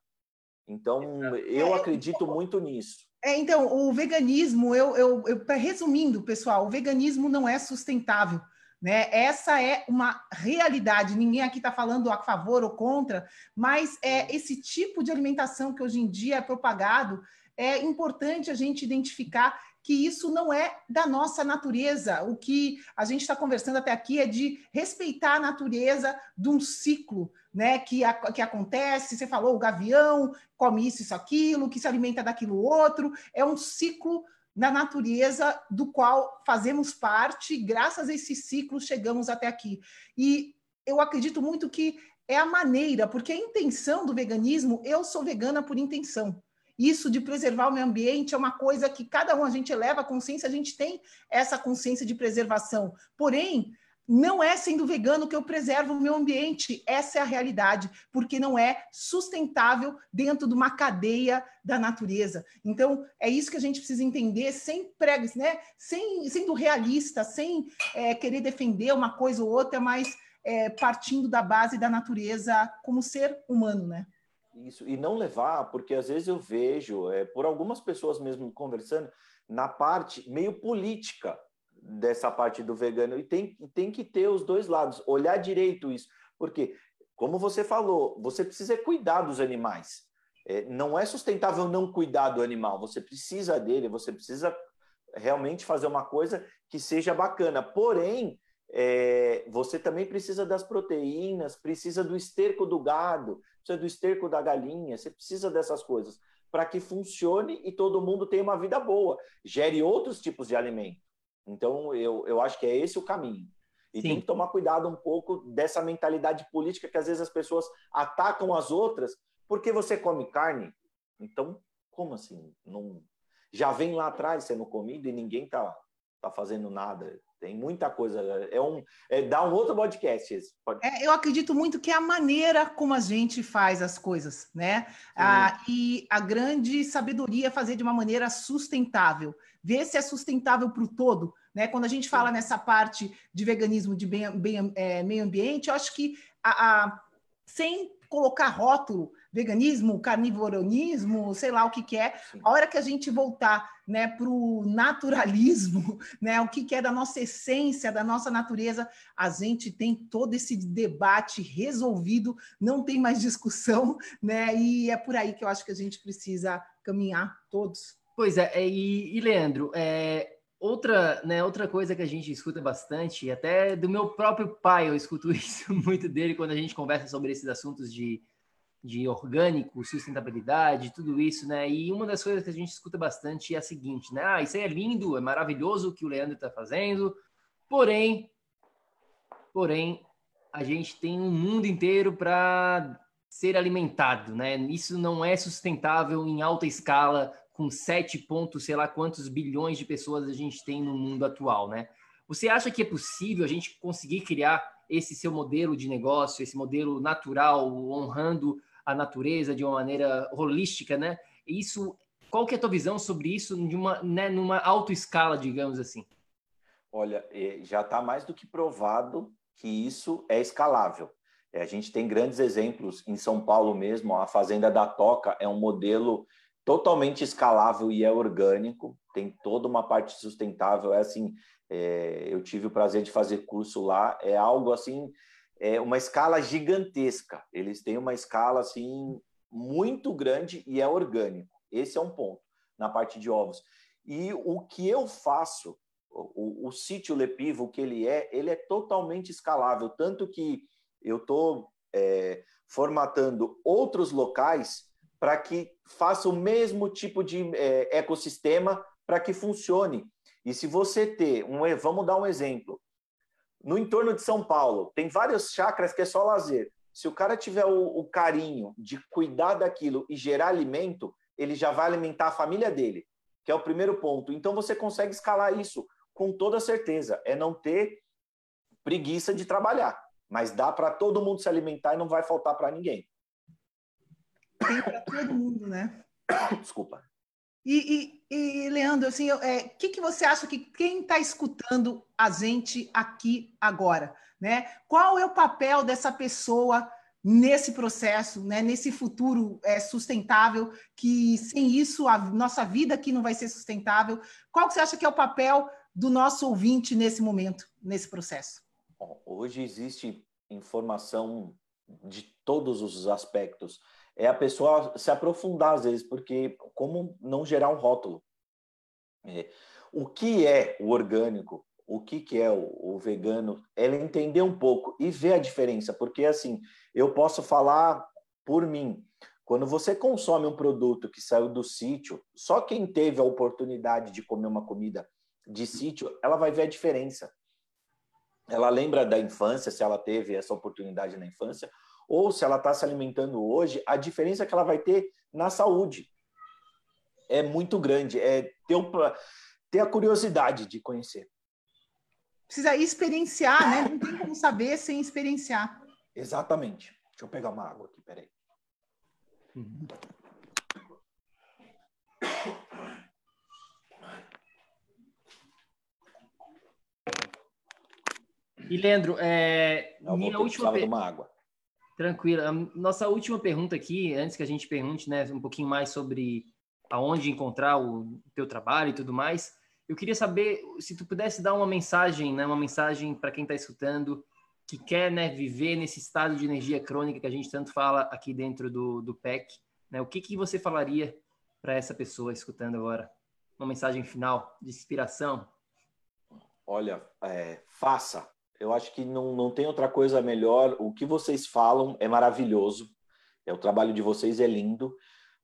Então, eu é, acredito muito nisso. É, então, o veganismo, eu, eu, eu, resumindo, pessoal, o veganismo não é sustentável. Né? Essa é uma realidade. Ninguém aqui está falando a favor ou contra, mas é esse tipo de alimentação que hoje em dia é propagado. É importante a gente identificar que isso não é da nossa natureza. O que a gente está conversando até aqui é de respeitar a natureza de um ciclo, né? Que, a, que acontece. Você falou o gavião come isso, isso, aquilo, que se alimenta daquilo outro. É um ciclo na natureza do qual fazemos parte, graças a esse ciclo chegamos até aqui. E eu acredito muito que é a maneira, porque a intenção do veganismo, eu sou vegana por intenção. Isso de preservar o meio ambiente é uma coisa que cada um a gente eleva a consciência, a gente tem essa consciência de preservação. Porém, não é sendo vegano que eu preservo o meio ambiente, essa é a realidade, porque não é sustentável dentro de uma cadeia da natureza. Então, é isso que a gente precisa entender, sem pregos, né? sem, sendo realista, sem é, querer defender uma coisa ou outra, mas é, partindo da base da natureza como ser humano, né? Isso, e não levar, porque às vezes eu vejo, é, por algumas pessoas mesmo conversando, na parte meio política dessa parte do vegano e tem, tem que ter os dois lados, olhar direito isso, porque, como você falou, você precisa cuidar dos animais. É, não é sustentável não cuidar do animal, você precisa dele, você precisa realmente fazer uma coisa que seja bacana. Porém, é, você também precisa das proteínas, precisa do esterco do gado, precisa do esterco da galinha, você precisa dessas coisas para que funcione e todo mundo tenha uma vida boa, gere outros tipos de alimento. Então, eu, eu acho que é esse o caminho. E Sim. tem que tomar cuidado um pouco dessa mentalidade política que às vezes as pessoas atacam as outras porque você come carne. Então, como assim? Não já vem lá atrás sendo comido e ninguém tá tá fazendo nada. Tem muita coisa. É um é, dá um outro podcast. Pode... É, eu acredito muito que é a maneira como a gente faz as coisas, né? Ah, e a grande sabedoria é fazer de uma maneira sustentável ver se é sustentável para o todo. Né? Quando a gente fala nessa parte de veganismo de bem, bem, é, meio ambiente, eu acho que a, a, sem colocar rótulo, veganismo, carnivorismo, sei lá o que, que é, a hora que a gente voltar né, para o naturalismo, né, o que, que é da nossa essência, da nossa natureza, a gente tem todo esse debate resolvido, não tem mais discussão, né, e é por aí que eu acho que a gente precisa caminhar todos. Pois é, é, e, e Leandro, é, outra, né, outra coisa que a gente escuta bastante, até do meu próprio pai eu escuto isso muito dele quando a gente conversa sobre esses assuntos de, de orgânico, sustentabilidade, tudo isso, né? E uma das coisas que a gente escuta bastante é a seguinte, né? Ah, isso aí é lindo, é maravilhoso o que o Leandro está fazendo, porém, porém, a gente tem um mundo inteiro para ser alimentado, né? Isso não é sustentável em alta escala com 7 pontos, sei lá quantos bilhões de pessoas a gente tem no mundo atual, né? Você acha que é possível a gente conseguir criar esse seu modelo de negócio, esse modelo natural, honrando a natureza de uma maneira holística, né? Isso, qual que é a tua visão sobre isso de uma, né, numa alta escala, digamos assim? Olha, é, já está mais do que provado que isso é escalável. É, a gente tem grandes exemplos em São Paulo mesmo, a Fazenda da Toca é um modelo totalmente escalável e é orgânico, tem toda uma parte sustentável. É assim, é, eu tive o prazer de fazer curso lá, é algo assim, é uma escala gigantesca. Eles têm uma escala assim muito grande e é orgânico. Esse é um ponto na parte de ovos. E o que eu faço, o, o sítio Lepivo, que ele é, ele é totalmente escalável, tanto que eu estou é, formatando outros locais para que faça o mesmo tipo de é, ecossistema para que funcione. E se você ter um, vamos dar um exemplo. No entorno de São Paulo, tem várias chácaras que é só lazer. Se o cara tiver o, o carinho de cuidar daquilo e gerar alimento, ele já vai alimentar a família dele. que é o primeiro ponto. Então você consegue escalar isso com toda certeza. É não ter preguiça de trabalhar, mas dá para todo mundo se alimentar e não vai faltar para ninguém. Tem para todo mundo, né? Desculpa. E, e, e Leandro, assim, o é, que, que você acha que quem está escutando a gente aqui agora, né? Qual é o papel dessa pessoa nesse processo, né? Nesse futuro é, sustentável, que sem isso a nossa vida aqui não vai ser sustentável. Qual que você acha que é o papel do nosso ouvinte nesse momento, nesse processo? Hoje existe informação de todos os aspectos é a pessoa se aprofundar às vezes, porque como não gerar um rótulo? É, o que é o orgânico? O que, que é o, o vegano? Ela entender um pouco e ver a diferença, porque assim, eu posso falar por mim. Quando você consome um produto que saiu do sítio, só quem teve a oportunidade de comer uma comida de sítio, ela vai ver a diferença. Ela lembra da infância, se ela teve essa oportunidade na infância, ou se ela está se alimentando hoje, a diferença que ela vai ter na saúde é muito grande. É ter, um, ter a curiosidade de conhecer. Precisa experienciar, né? Não tem como saber sem experienciar. Exatamente. Deixa eu pegar uma água aqui, peraí. E Leandro, é, Não, minha última pergunta. uma água. Tranquilo. Nossa última pergunta aqui, antes que a gente pergunte né, um pouquinho mais sobre aonde encontrar o teu trabalho e tudo mais, eu queria saber se tu pudesse dar uma mensagem, né, uma mensagem para quem está escutando, que quer né, viver nesse estado de energia crônica que a gente tanto fala aqui dentro do, do PEC. Né, o que, que você falaria para essa pessoa escutando agora? Uma mensagem final de inspiração? Olha, é, faça, eu acho que não, não tem outra coisa melhor. O que vocês falam é maravilhoso. É, o trabalho de vocês é lindo.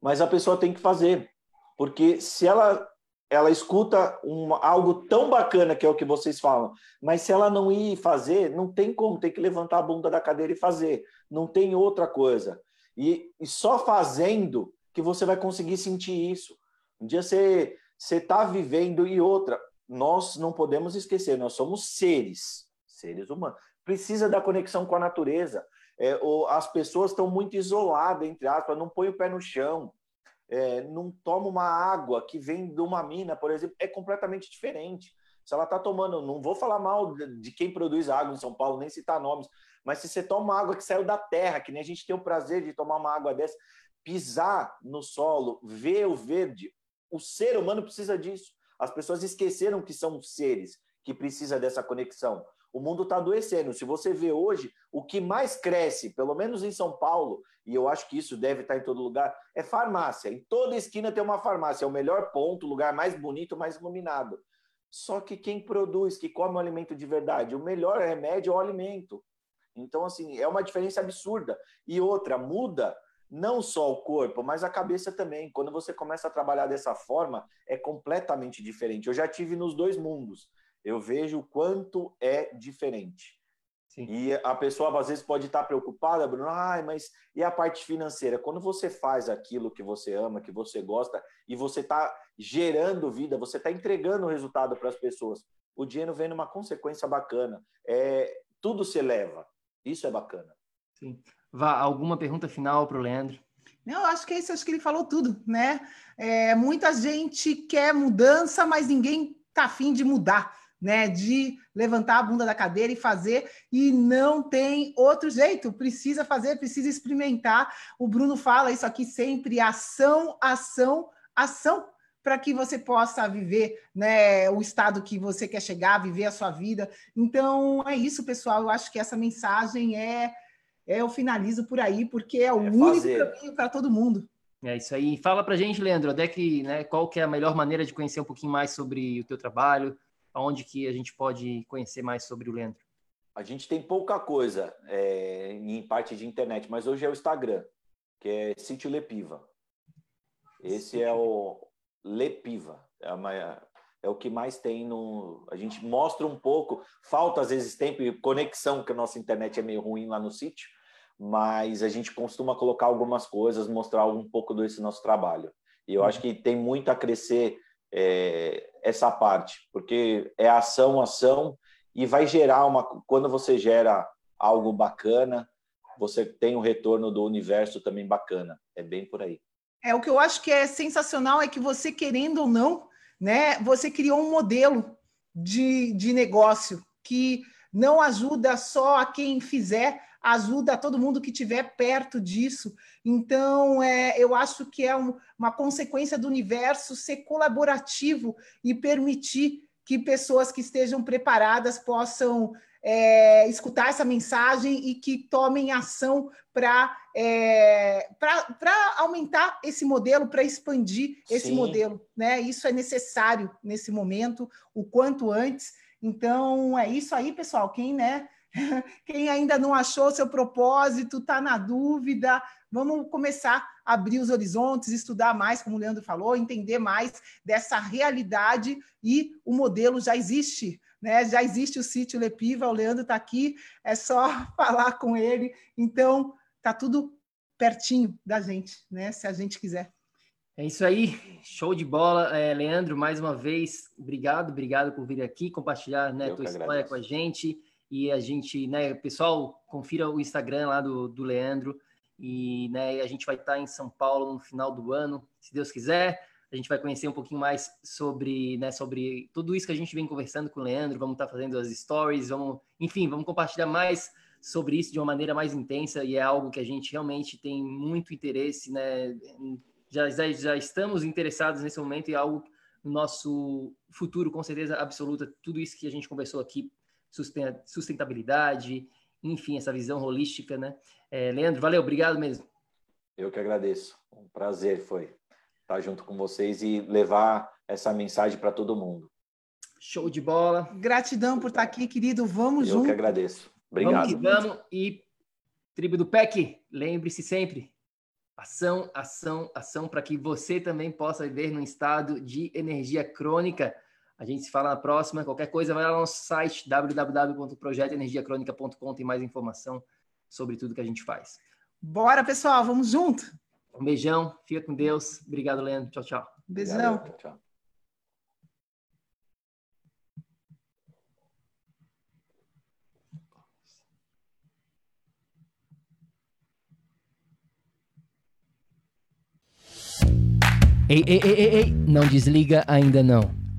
Mas a pessoa tem que fazer. Porque se ela ela escuta um, algo tão bacana que é o que vocês falam, mas se ela não ir fazer, não tem como, tem que levantar a bunda da cadeira e fazer. Não tem outra coisa. E, e só fazendo que você vai conseguir sentir isso. Um dia você está vivendo e outra. Nós não podemos esquecer, nós somos seres seres humanos. Precisa da conexão com a natureza. É, ou as pessoas estão muito isoladas, entre aspas, não põe o pé no chão, é, não toma uma água que vem de uma mina, por exemplo, é completamente diferente. Se ela está tomando, não vou falar mal de quem produz água em São Paulo, nem citar nomes, mas se você toma água que saiu da terra, que nem a gente tem o prazer de tomar uma água dessa, pisar no solo, ver o verde, o ser humano precisa disso. As pessoas esqueceram que são seres que precisa dessa conexão. O mundo está adoecendo. Se você vê hoje, o que mais cresce, pelo menos em São Paulo, e eu acho que isso deve estar em todo lugar, é farmácia. Em toda esquina tem uma farmácia. É o melhor ponto, o lugar mais bonito, mais iluminado. Só que quem produz, que come o alimento de verdade, o melhor remédio é o alimento. Então, assim, é uma diferença absurda. E outra, muda não só o corpo, mas a cabeça também. Quando você começa a trabalhar dessa forma, é completamente diferente. Eu já tive nos dois mundos eu vejo o quanto é diferente. Sim. E a pessoa às vezes pode estar preocupada, Bruno, ah, mas e a parte financeira? Quando você faz aquilo que você ama, que você gosta, e você está gerando vida, você está entregando o resultado para as pessoas, o dinheiro vem numa consequência bacana. É, tudo se eleva. Isso é bacana. Sim. Vá, alguma pergunta final para o Leandro? Não, acho que é isso, acho que ele falou tudo, né? É, muita gente quer mudança, mas ninguém está afim de mudar né, de levantar a bunda da cadeira e fazer, e não tem outro jeito, precisa fazer, precisa experimentar. O Bruno fala isso aqui sempre: ação, ação, ação, para que você possa viver né, o estado que você quer chegar, viver a sua vida. Então, é isso, pessoal. Eu acho que essa mensagem é. é eu finalizo por aí, porque é o é único caminho para todo mundo. É isso aí. Fala para gente, Leandro, até que, né, qual que é a melhor maneira de conhecer um pouquinho mais sobre o teu trabalho, aonde que a gente pode conhecer mais sobre o Leandro? A gente tem pouca coisa é, em parte de internet, mas hoje é o Instagram, que é Sítio Lepiva. Esse é o Lepiva, é, uma, é o que mais tem no. A gente mostra um pouco, falta às vezes tempo e conexão, que a nossa internet é meio ruim lá no sítio, mas a gente costuma colocar algumas coisas, mostrar um pouco desse nosso trabalho. E eu acho que tem muito a crescer é, essa parte, porque é ação, ação, e vai gerar uma. Quando você gera algo bacana, você tem um retorno do universo também bacana. É bem por aí. É o que eu acho que é sensacional é que você querendo ou não, né, você criou um modelo de, de negócio que não ajuda só a quem fizer, ajuda todo mundo que estiver perto disso. Então, é, eu acho que é um, uma consequência do universo ser colaborativo e permitir que pessoas que estejam preparadas possam é, escutar essa mensagem e que tomem ação para é, aumentar esse modelo, para expandir esse Sim. modelo. Né? Isso é necessário nesse momento, o quanto antes. Então, é isso aí, pessoal. Quem, né, quem ainda não achou seu propósito, está na dúvida, vamos começar a abrir os horizontes, estudar mais, como o Leandro falou, entender mais dessa realidade e o modelo já existe. Né? Já existe o sítio Lepiva, o Leandro está aqui, é só falar com ele. Então, está tudo pertinho da gente, né? se a gente quiser. É isso aí, show de bola. É, Leandro, mais uma vez, obrigado, obrigado por vir aqui compartilhar né, tua história agradeço. com a gente. E a gente, né, pessoal, confira o Instagram lá do, do Leandro. E né, a gente vai estar em São Paulo no final do ano, se Deus quiser. A gente vai conhecer um pouquinho mais sobre, né, sobre tudo isso que a gente vem conversando com o Leandro. Vamos estar fazendo as stories, vamos, enfim, vamos compartilhar mais sobre isso de uma maneira mais intensa e é algo que a gente realmente tem muito interesse, né? já, já, já estamos interessados nesse momento e é algo no nosso futuro, com certeza absoluta, tudo isso que a gente conversou aqui, sustentabilidade, enfim, essa visão holística, né? É, Leandro, valeu, obrigado mesmo. Eu que agradeço, um prazer foi estar junto com vocês e levar essa mensagem para todo mundo. Show de bola. Gratidão por estar aqui, querido. Vamos Eu junto. Eu que agradeço. Obrigado. Vamos que vamos. E tribo do PEC, lembre-se sempre, Ação, ação, ação, para que você também possa viver num estado de energia crônica. A gente se fala na próxima. Qualquer coisa, vai lá no nosso site www.projetoenergiacronica.com. Tem mais informação sobre tudo que a gente faz. Bora, pessoal, vamos junto. Um beijão, fica com Deus. Obrigado, Leandro. Tchau, tchau. Beijão. Obrigado, tchau. Ei, ei, ei, ei, ei, não desliga ainda não.